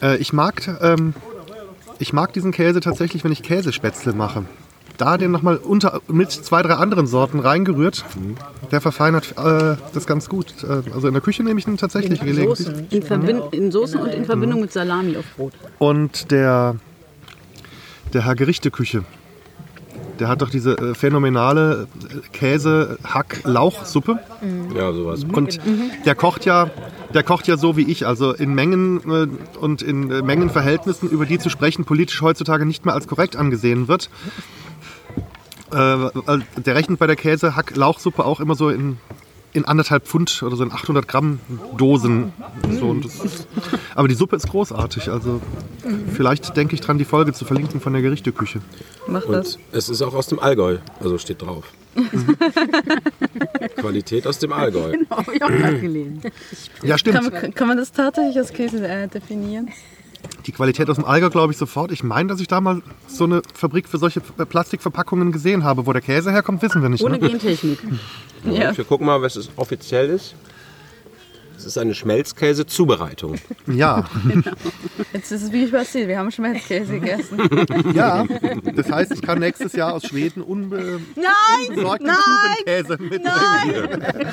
Äh, ich, mag, ähm, ich mag diesen Käse tatsächlich, wenn ich Käsespätzle mache. Da den nochmal unter mit zwei, drei anderen Sorten reingerührt. Der verfeinert äh, das ganz gut. Äh, also in der Küche nehme ich ihn tatsächlich gelegentlich. Soßen. In, in Soßen und in Verbindung mit Salami auf Brot. Und der, der Herr Gerichteküche, der hat doch diese äh, phänomenale Käse-Hack-Lauchsuppe. Ja, sowas. Und der kocht ja, der kocht ja so wie ich, also in Mengen äh, und in äh, Mengenverhältnissen, über die zu sprechen politisch heutzutage nicht mehr als korrekt angesehen wird. Äh, äh, der rechnet bei der Käse-Hack-Lauchsuppe auch immer so in, in anderthalb Pfund oder so in 800 Gramm Dosen. So, und das ist, aber die Suppe ist großartig. Also vielleicht denke ich dran, die Folge zu verlinken von der Gerichteküche. Mach das. Und es ist auch aus dem Allgäu, also steht drauf. Qualität aus dem Allgäu. Habe ich auch gelesen. Ja, stimmt. Kann, man- kann man das tatsächlich als Käse äh, definieren? Die Qualität aus dem Allgäu glaube ich sofort. Ich meine, dass ich da mal so eine Fabrik für solche P- Plastikverpackungen gesehen habe. Wo der Käse herkommt, wissen wir nicht. Ohne Ne? Gentechnik. Ja. Wir gucken mal, was es offiziell ist. Es ist eine Schmelzkäse-Zubereitung. Ja, Jetzt ist es wie ich erzählt, wir haben Schmelzkäse gegessen. ja. Das heißt, ich kann nächstes Jahr aus Schweden unbesorgten Kubenkäse mitbringen. Oder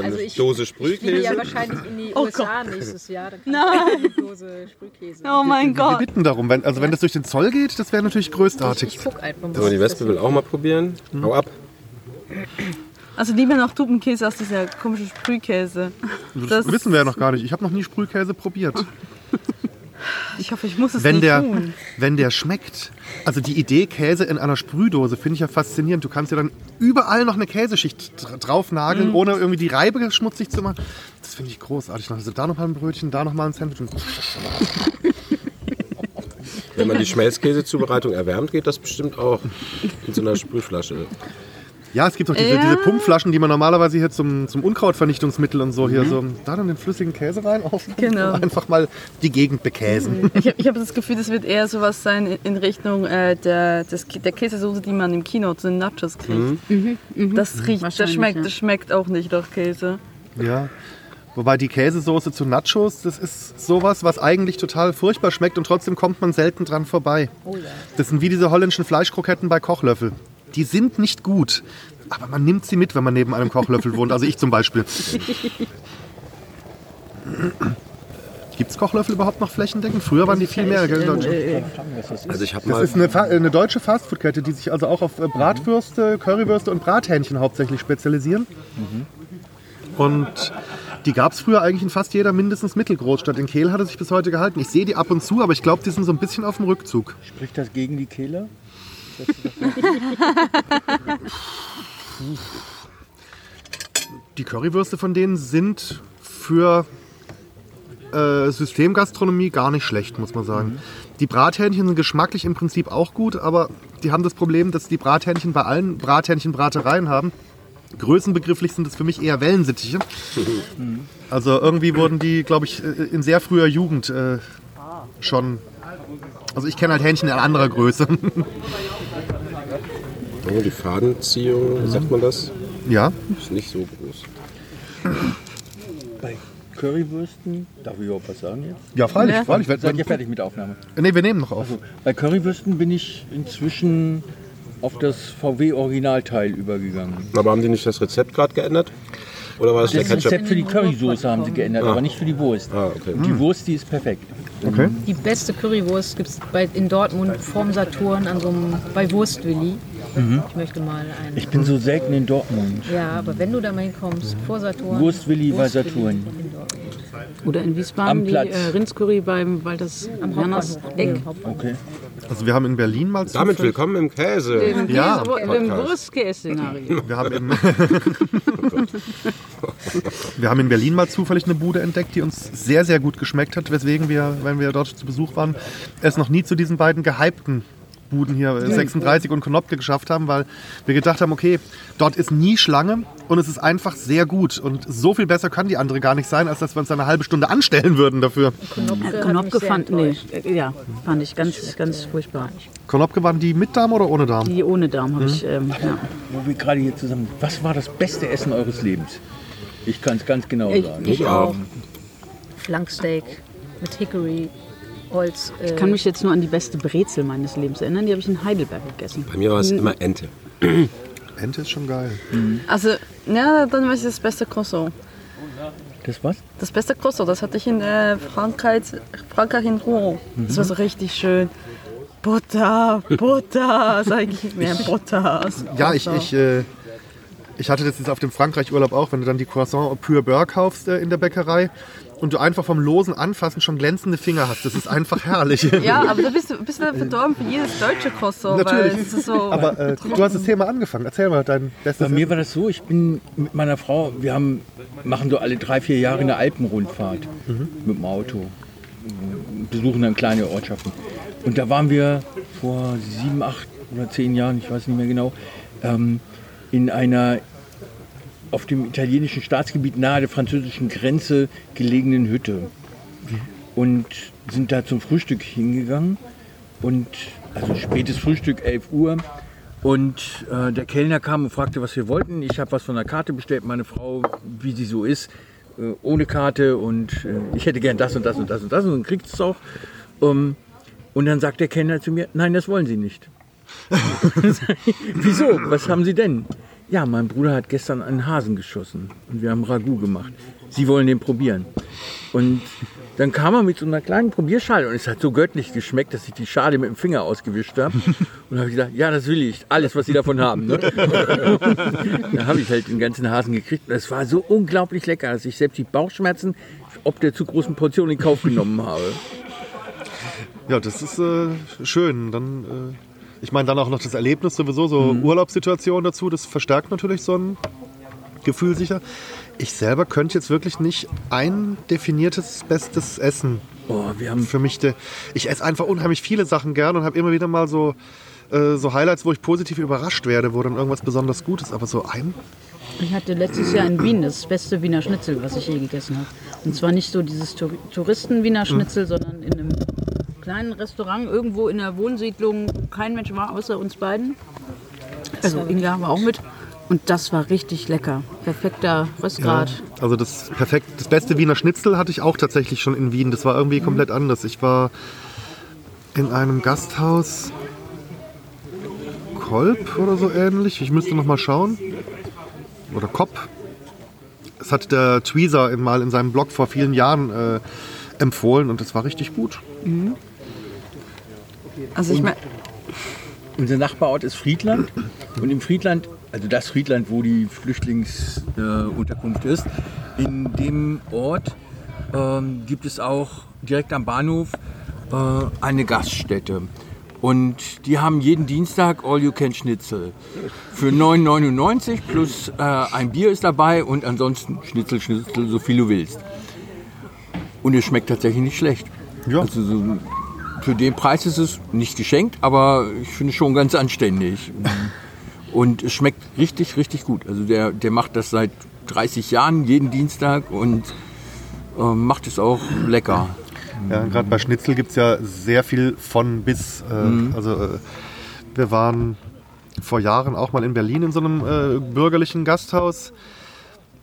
eine Also ich- Dose Ich fliege Sprühkäse. ja wahrscheinlich in die USA nächstes Jahr. Dann kann Nein. ich eine Dose Sprühkäse. Oh mein Wir Gott. bitten darum. Wenn, also wenn das durch den Zoll geht, das wäre natürlich Ich, größtartig. ich guck einfach mal. So, die Wespe will auch mal probieren. Hau ab. Also lieber noch Tubenkäse als dieser komische Sprühkäse. Das wissen wir ja noch gar nicht. Ich habe noch nie Sprühkäse probiert. Ich hoffe, ich muss es Wenn nicht der, tun. wenn der schmeckt. Also die Idee Käse in einer Sprühdose finde ich ja faszinierend. Du kannst ja dann überall noch eine Käseschicht dr- drauf nageln, ohne irgendwie die Reibe schmutzig zu machen. Das finde ich großartig. Also da noch mal ein Brötchen, da noch mal ein Sandwich. Und Wenn man die Schmelzkäse-Zubereitung erwärmt, geht das bestimmt auch in so einer Sprühflasche. Ja, es gibt auch diese, diese Pumpflaschen, die man normalerweise hier zum, zum Unkrautvernichtungsmittel und so hier so. Da dann den flüssigen Käse rein auf. Genau. Einfach mal die Gegend bekäsen. Ich habe hab das Gefühl, das wird eher sowas sein in- Richtung äh, der, des, der Käsesoße, die man im Kino zu den Nachos kriegt. Das riecht, das schmeckt, ja. das schmeckt auch nicht nach Käse. Ja. Wobei die Käsesoße zu Nachos, das ist sowas, was eigentlich total furchtbar schmeckt und trotzdem kommt man selten dran vorbei. Das sind wie diese holländischen Fleischkroketten bei Kochlöffel. Die sind nicht gut, aber man nimmt sie mit, wenn man neben einem Kochlöffel wohnt. Also ich zum Beispiel. Gibt es Kochlöffel überhaupt noch flächendeckend? Früher waren die viel mehr. Gell, in Deutschland. Also ich habe Das mal ist eine, Fa- eine deutsche Fastfood-Kette, die sich also auch auf äh, Bratwürste, Currywürste und Brathähnchen hauptsächlich spezialisieren. Und die gab es früher eigentlich in fast jeder mindestens Mittelgroßstadt. In Kehl hat es sich bis heute gehalten. Ich sehe die ab und zu, aber ich glaube, die sind so ein bisschen auf dem Rückzug. Spricht das gegen die Kehle? Die Currywürste von denen sind für äh, Systemgastronomie gar nicht schlecht, muss man sagen. Die Brathähnchen sind geschmacklich im Prinzip auch gut, aber die haben das Problem, dass die Brathähnchen bei allen Brathähnchenbratereien haben. Größenbegrifflich sind es für mich eher Wellensittiche. Also irgendwie wurden die, glaube ich, äh, in sehr früher Jugend äh, schon. Also ich kenne halt Hähnchen in anderer Größe. Oh, die Fadenziehung, wie sagt man das? ja. Ist nicht so groß. Bei Currywürsten, darf ich überhaupt was sagen jetzt? Ja, freilich, Ja. freilich. Seid ihr fertig mit der Aufnahme? Nee, wir nehmen noch auf. Also, bei Currywürsten bin ich inzwischen auf das VW-Originalteil übergegangen. Aber haben die nicht das Rezept gerade geändert? Oder war das, Das der Ketchup? Rezept für die Currysoße haben sie geändert, aber nicht für die Wurst. Ah, okay. Die Wurst, die ist perfekt. Okay. Die beste Currywurst gibt es in Dortmund vorm Saturn an so einem, bei Wurstwilli. Ich möchte mal einen. Ich bin so selten in Dortmund. ja, aber wenn du da mal hinkommst, vor Saturn. Wurstwilli bei Wurstwilli Saturn. Oder in Wiesbaden Am die Platz. äh, Rindscurry beim Walters Am Hauptbahnhof. Eck. Okay. Also wir haben in Berlin mal Damit zufällig- willkommen im Käse. Ja, Käse, dem Podcast. Wurstkäse-Szenario. Wir haben, im wir haben in Berlin mal zufällig eine Bude entdeckt, die uns sehr, sehr gut geschmeckt hat, weswegen wir, wenn wir dort zu Besuch waren, es noch nie zu diesen beiden gehypten Buden hier, äh, 36 und Konopke, geschafft haben, weil wir gedacht haben, okay, dort ist nie Schlange und es ist einfach sehr gut. Und so viel besser kann die andere gar nicht sein, als dass wir uns eine halbe Stunde anstellen würden dafür. Mich Konopke sehr fand, nee, äh, ja, fand ich ganz, ganz furchtbar. Konopke waren die mit Darm oder ohne Darm? Die ohne Darm habe ich, ähm, ja. Wo wir gerade hier zusammen. Was war das beste Essen eures Lebens? Ich kann es ganz genau Ich- sagen. Ich auch. Flanksteak mit Hickory, Holz. Äh, Ich kann mich jetzt nur an die beste Brezel meines Lebens erinnern. Die habe ich in Heidelberg gegessen. Bei mir war es immer Ente. Ente ist schon geil. Also, ja, dann weiß ich das beste Croissant. Das was? Das beste Croissant, das hatte ich in äh, Frankreich, Frankreich in Rouen. Das war so richtig schön. Butter, Butter, sag ich mehr Butter. Ja, ich, ich, äh, ich hatte das jetzt auf dem Frankreich-Urlaub auch, wenn du dann die Croissant Pure Beurre kaufst äh, in der Bäckerei und du einfach vom losen Anfassen schon glänzende Finger hast. Das ist einfach herrlich. Ja, aber da bist du bist du verdorben für jedes deutsche Croissant. Natürlich. Weil es ist so, Aber äh, du hast das Thema angefangen. Erzähl mal dein Bei bestes mir war das so, ich bin mit meiner Frau, wir haben, machen so alle drei, vier Jahre eine Alpenrundfahrt mit dem Auto. Besuchen dann kleine Ortschaften. Und da waren wir vor sieben, acht oder zehn Jahren, ich weiß nicht mehr genau, ähm, in einer auf dem italienischen Staatsgebiet nahe der französischen Grenze gelegenen Hütte. Und sind da zum Frühstück hingegangen. Und also spätes Frühstück, 11 Uhr. Und äh, der Kellner kam und fragte, was wir wollten. Ich habe was von der Karte bestellt. Meine Frau, wie sie so ist, äh, ohne Karte. Und äh, ich hätte gern das und das und das und das. Und dann kriegt es auch. Ähm, und dann sagt der Kellner zu mir, nein, das wollen Sie nicht. Wieso? Was haben Sie denn? Ja, mein Bruder hat gestern einen Hasen geschossen und wir haben Ragout gemacht. Sie wollen den probieren. Und dann kam er mit so einer kleinen Probierschale und es hat so göttlich geschmeckt, dass ich die Schale mit dem Finger ausgewischt habe. Und habe ich gesagt, ja, das will ich. Alles, was Sie davon haben. Ne? da habe ich halt den ganzen Hasen gekriegt. Und es war so unglaublich lecker, dass ich selbst die Bauchschmerzen ob der zu großen Portion in Kauf genommen habe. Ja, das ist äh, schön. Dann, äh, ich meine, dann auch noch das Erlebnis sowieso, so Urlaubssituation dazu, das verstärkt natürlich so ein Gefühl sicher. Ich selber könnte jetzt wirklich nicht ein definiertes bestes Essen Oh, wir haben für mich. De ich esse einfach unheimlich viele Sachen gern und habe immer wieder mal so, äh, so Highlights, wo ich positiv überrascht werde, wo dann irgendwas besonders gut ist. Aber so ein. Ich hatte letztes Jahr in Wien das beste Wiener Schnitzel, was ich je gegessen habe. Und zwar nicht so dieses Tour- Touristen-Wiener Schnitzel, sondern in einem kleinen Restaurant irgendwo in der Wohnsiedlung. Kein Mensch war außer uns beiden. Also Inga war auch mit. Und das war richtig lecker. Perfekter Röstgrad. Also das perfekt, das beste Wiener Schnitzel hatte ich auch tatsächlich schon in Wien. Das war irgendwie komplett anders. Ich war in einem Gasthaus Kolb oder so ähnlich. Ich müsste noch mal schauen. Oder Kopp. Das hat der Tweezer mal in seinem Blog vor vielen Jahren äh, empfohlen und das war richtig gut. Also ich meine, Unser Nachbarort ist Friedland und im Friedland, also das Friedland, wo die Flüchtlingsunterkunft äh, ist, in dem Ort ähm, gibt es auch direkt am Bahnhof äh, eine Gaststätte. Und die haben jeden Dienstag All You Can Schnitzel. Für 9,99 plus äh, ein Bier ist dabei und ansonsten Schnitzel, Schnitzel, so viel du willst. Und es schmeckt tatsächlich nicht schlecht. Ja. Also so, für den Preis ist es nicht geschenkt, aber ich finde es schon ganz anständig. Und es schmeckt richtig, richtig gut. Also der, der macht das seit 30 Jahren jeden Dienstag und äh, macht es auch lecker. Ja, gerade bei Schnitzel gibt es ja sehr viel von bis. Äh, Also äh, wir waren vor Jahren auch mal in Berlin in so einem äh, bürgerlichen Gasthaus,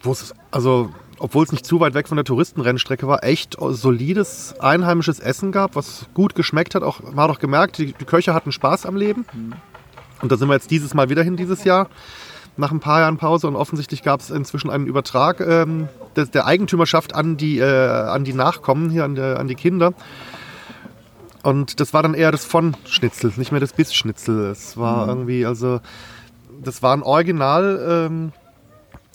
wo es, also obwohl es nicht zu weit weg von der Touristenrennstrecke war, echt solides einheimisches Essen gab, was gut geschmeckt hat. Auch, man hat auch gemerkt, die, die Köche hatten Spaß am Leben. Und da sind wir jetzt dieses Mal wieder hin, dieses Jahr, nach ein paar Jahren Pause. Und offensichtlich gab es inzwischen einen Übertrag ähm, der, der Eigentümerschaft an die, äh, an die Nachkommen, hier an, der, an die Kinder. Und das war dann eher das von Schnitzel, nicht mehr das Bissschnitzel. Es war irgendwie, also, das waren original ähm,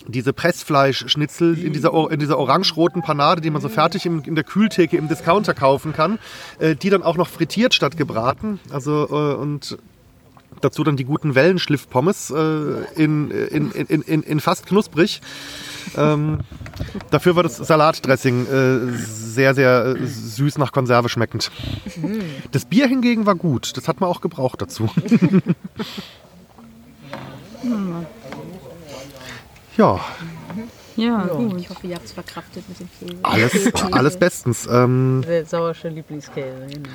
diese Pressfleischschnitzel in dieser, in dieser orange-roten Panade, die man so fertig im, in der Kühltheke im Discounter kaufen kann, äh, die dann auch noch frittiert statt gebraten. Also, äh, und dazu dann die guten Wellenschliff-Pommes äh, in, in, in, in, in fast knusprig. Ähm, dafür war das Salatdressing äh, sehr, sehr äh, süß nach Konserve schmeckend. Das Bier hingegen war gut. Das hat man auch gebraucht dazu. ja, Ja, gut. Ich hoffe, ihr habt es verkraftet mit dem Käse. alles, alles bestens. Ähm, Der sauersche Lieblingskäse, genau.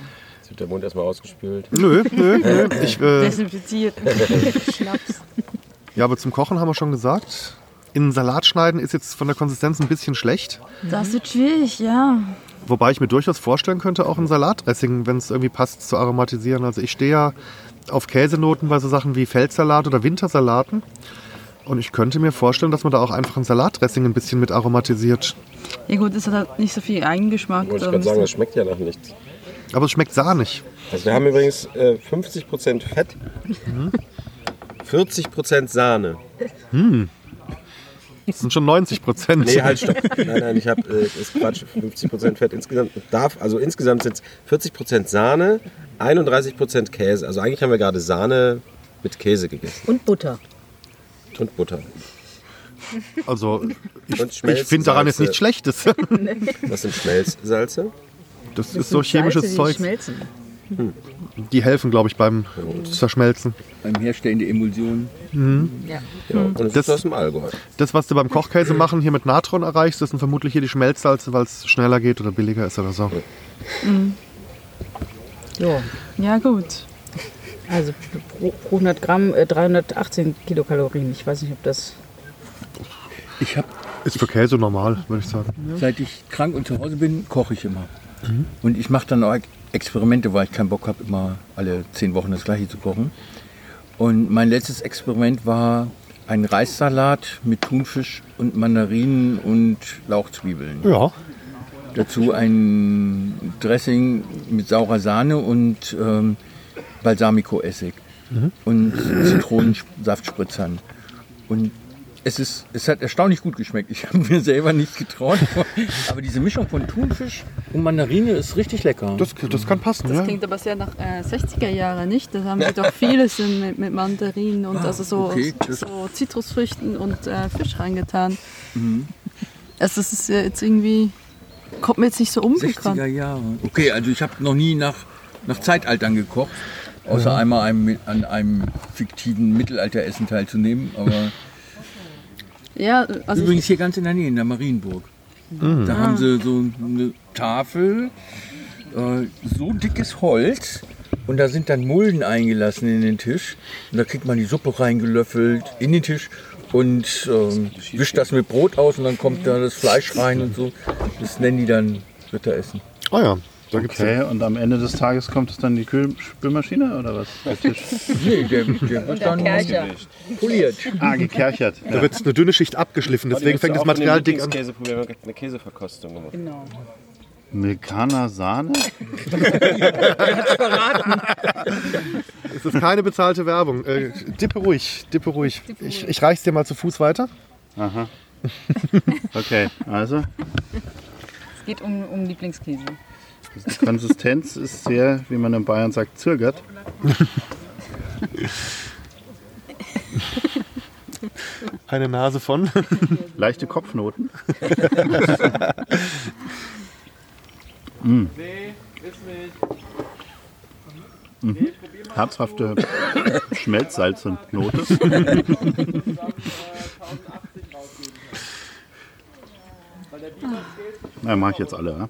Wird der Mund erstmal ausgespült. nö, nö, nö. Ich, äh, Desinfiziert. Schnaps. ja, aber zum Kochen haben wir schon gesagt. In Salat schneiden ist jetzt von der Konsistenz ein bisschen schlecht. Das wird schwierig, ja. Wobei ich mir durchaus vorstellen könnte, auch ein Salatdressing, wenn es irgendwie passt, zu aromatisieren. Also ich stehe ja auf Käsenoten bei so Sachen wie Feldsalat oder Wintersalaten. Und ich könnte mir vorstellen, dass man da auch einfach ein Salatdressing ein bisschen mit aromatisiert. Ja gut, es hat halt nicht so viel Eigengeschmack. Wollte ich gerade sagen, das müsste- schmeckt ja nach nichts. Aber es schmeckt sahnig. Also wir haben übrigens äh, 50% Fett, 40% Sahne. Das sind schon 90 Prozent. Nee, halt, stopp. Nein, nein, ich habe, äh, ist Quatsch, 50% Fett insgesamt. Darf, also insgesamt sind es 40% Sahne, 31% Käse. Also eigentlich haben wir gerade Sahne mit Käse gegessen Und Butter. und Butter. Also ich, ich finde daran jetzt nichts Schlechtes. Das sind Schmelzsalze. Das ist so chemisches Salze, die Zeug. schmelzen. Die helfen, glaube ich, beim Zerschmelzen. Beim Herstellen der Emulsion. Ja. Ja, und das, Das- ist aus dem Allgäu. Das, was du beim Kochkäse machen, hier mit Natron erreichst, das sind vermutlich hier die Schmelzsalze, weil es schneller geht oder billiger ist oder so. So, Ja gut. also pro pro 100 Gramm äh, 318 Kilokalorien. Ich weiß nicht, ob das. Ich habe, Ist für Käse normal, würde ich sagen. seit ich krank und zu Hause bin, koche ich immer. Und ich mache dann auch Experimente, weil ich keinen Bock habe, immer alle zehn Wochen das gleiche zu kochen. Und mein letztes Experiment war ein Reissalat mit Thunfisch und Mandarinen und Lauchzwiebeln. Ja. Dazu ein Dressing mit saurer Sahne und ähm, Balsamico-Essig und Zitronensaftspritzern. Und es, ist, es hat erstaunlich gut geschmeckt. Ich habe mir selber nicht getraut. Aber diese Mischung von Thunfisch und Mandarine ist richtig lecker. Das, das kann passen, Das ja. klingt aber sehr nach äh, 60er Jahre, nicht? Da haben sie doch vieles in, mit, mit Mandarinen und also so, okay, so Zitrusfrüchten und äh, Fisch reingetan. Also das ist ja jetzt irgendwie, kommt mir jetzt nicht so 60er unbekannt. Jahre. Okay, also ich habe noch nie nach, nach Zeitaltern gekocht. Außer einmal einem, an einem fiktiven Mittelalteressen teilzunehmen. Aber Ja, also Übrigens hier ganz in der Nähe, in der Marienburg. Da haben sie so eine Tafel, äh, so dickes Holz und da sind dann Mulden eingelassen in den Tisch. Und da kriegt man die Suppe reingelöffelt in den Tisch und ähm, wischt das mit Brot aus und dann kommt da das Fleisch rein und so. Das nennen die dann Ritteressen. Oh ja, da gibt's ja. Okay, und am Ende des Tages kommt es dann die Kühlspülmaschine oder was? Nee, der, der wird dann poliert. Ah, gekerchert. Da wird eine dünne Schicht abgeschliffen, deswegen fängt das Material dick an. Käse probieren, wir haben eine Käseverkostung gemacht. Genau. Milkaner Sahne? Es ist keine bezahlte Werbung. Äh, dippe ruhig, dippe ruhig. Ich, ich reich's dir mal zu Fuß weiter. Aha. Okay, also. Es geht um, um Lieblingskäse. Die Konsistenz ist sehr, wie man in Bayern sagt, zögert. Eine Nase von. Leichte Kopfnoten. mm. Mhm. Herzhafte Schmelzsalz und Note. Na, mache ich jetzt alle, ja?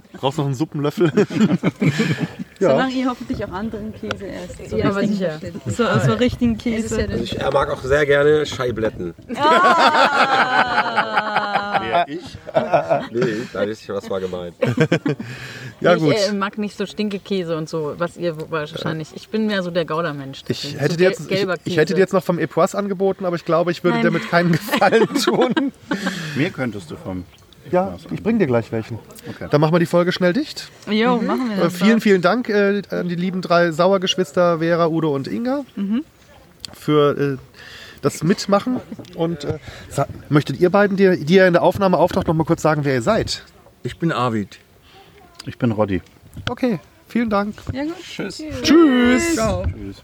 Brauchst noch einen Suppenlöffel? Solange ihr hoffentlich auch anderen Käse esst. So, Ja, aber sicher. so, so richtigen Käse. ja Ich er mag auch sehr gerne Scheibletten. Wer ich? Nee, da ist was war gemeint. Ja, ich gut. äh, mag nicht so Stinkekäse und so, was ihr wahrscheinlich. Ich bin mehr so der Gouda-Mensch. Ich hätte, so dir jetzt, gel- ich, gelber ich hätte dir jetzt noch vom Epoisse angeboten, aber ich glaube, ich würde Nein. dir damit keinen Gefallen tun. Mir könntest du vom. Ja, ich bring dir gleich welchen. Okay. Dann machen wir die Folge schnell dicht. Jo, machen wir Äh, das. vielen, vielen Dank äh, an die lieben drei Sauergeschwister Vera, Udo und Inga für äh, das Mitmachen. Und äh, möchtet ihr beiden, die, die ihr in der Aufnahme auftaucht, noch mal kurz sagen, wer ihr seid? Ich bin Arvid. Ich bin Roddy. Okay, vielen Dank. Ja, gut. Tschüss. Ciao. Tschüss.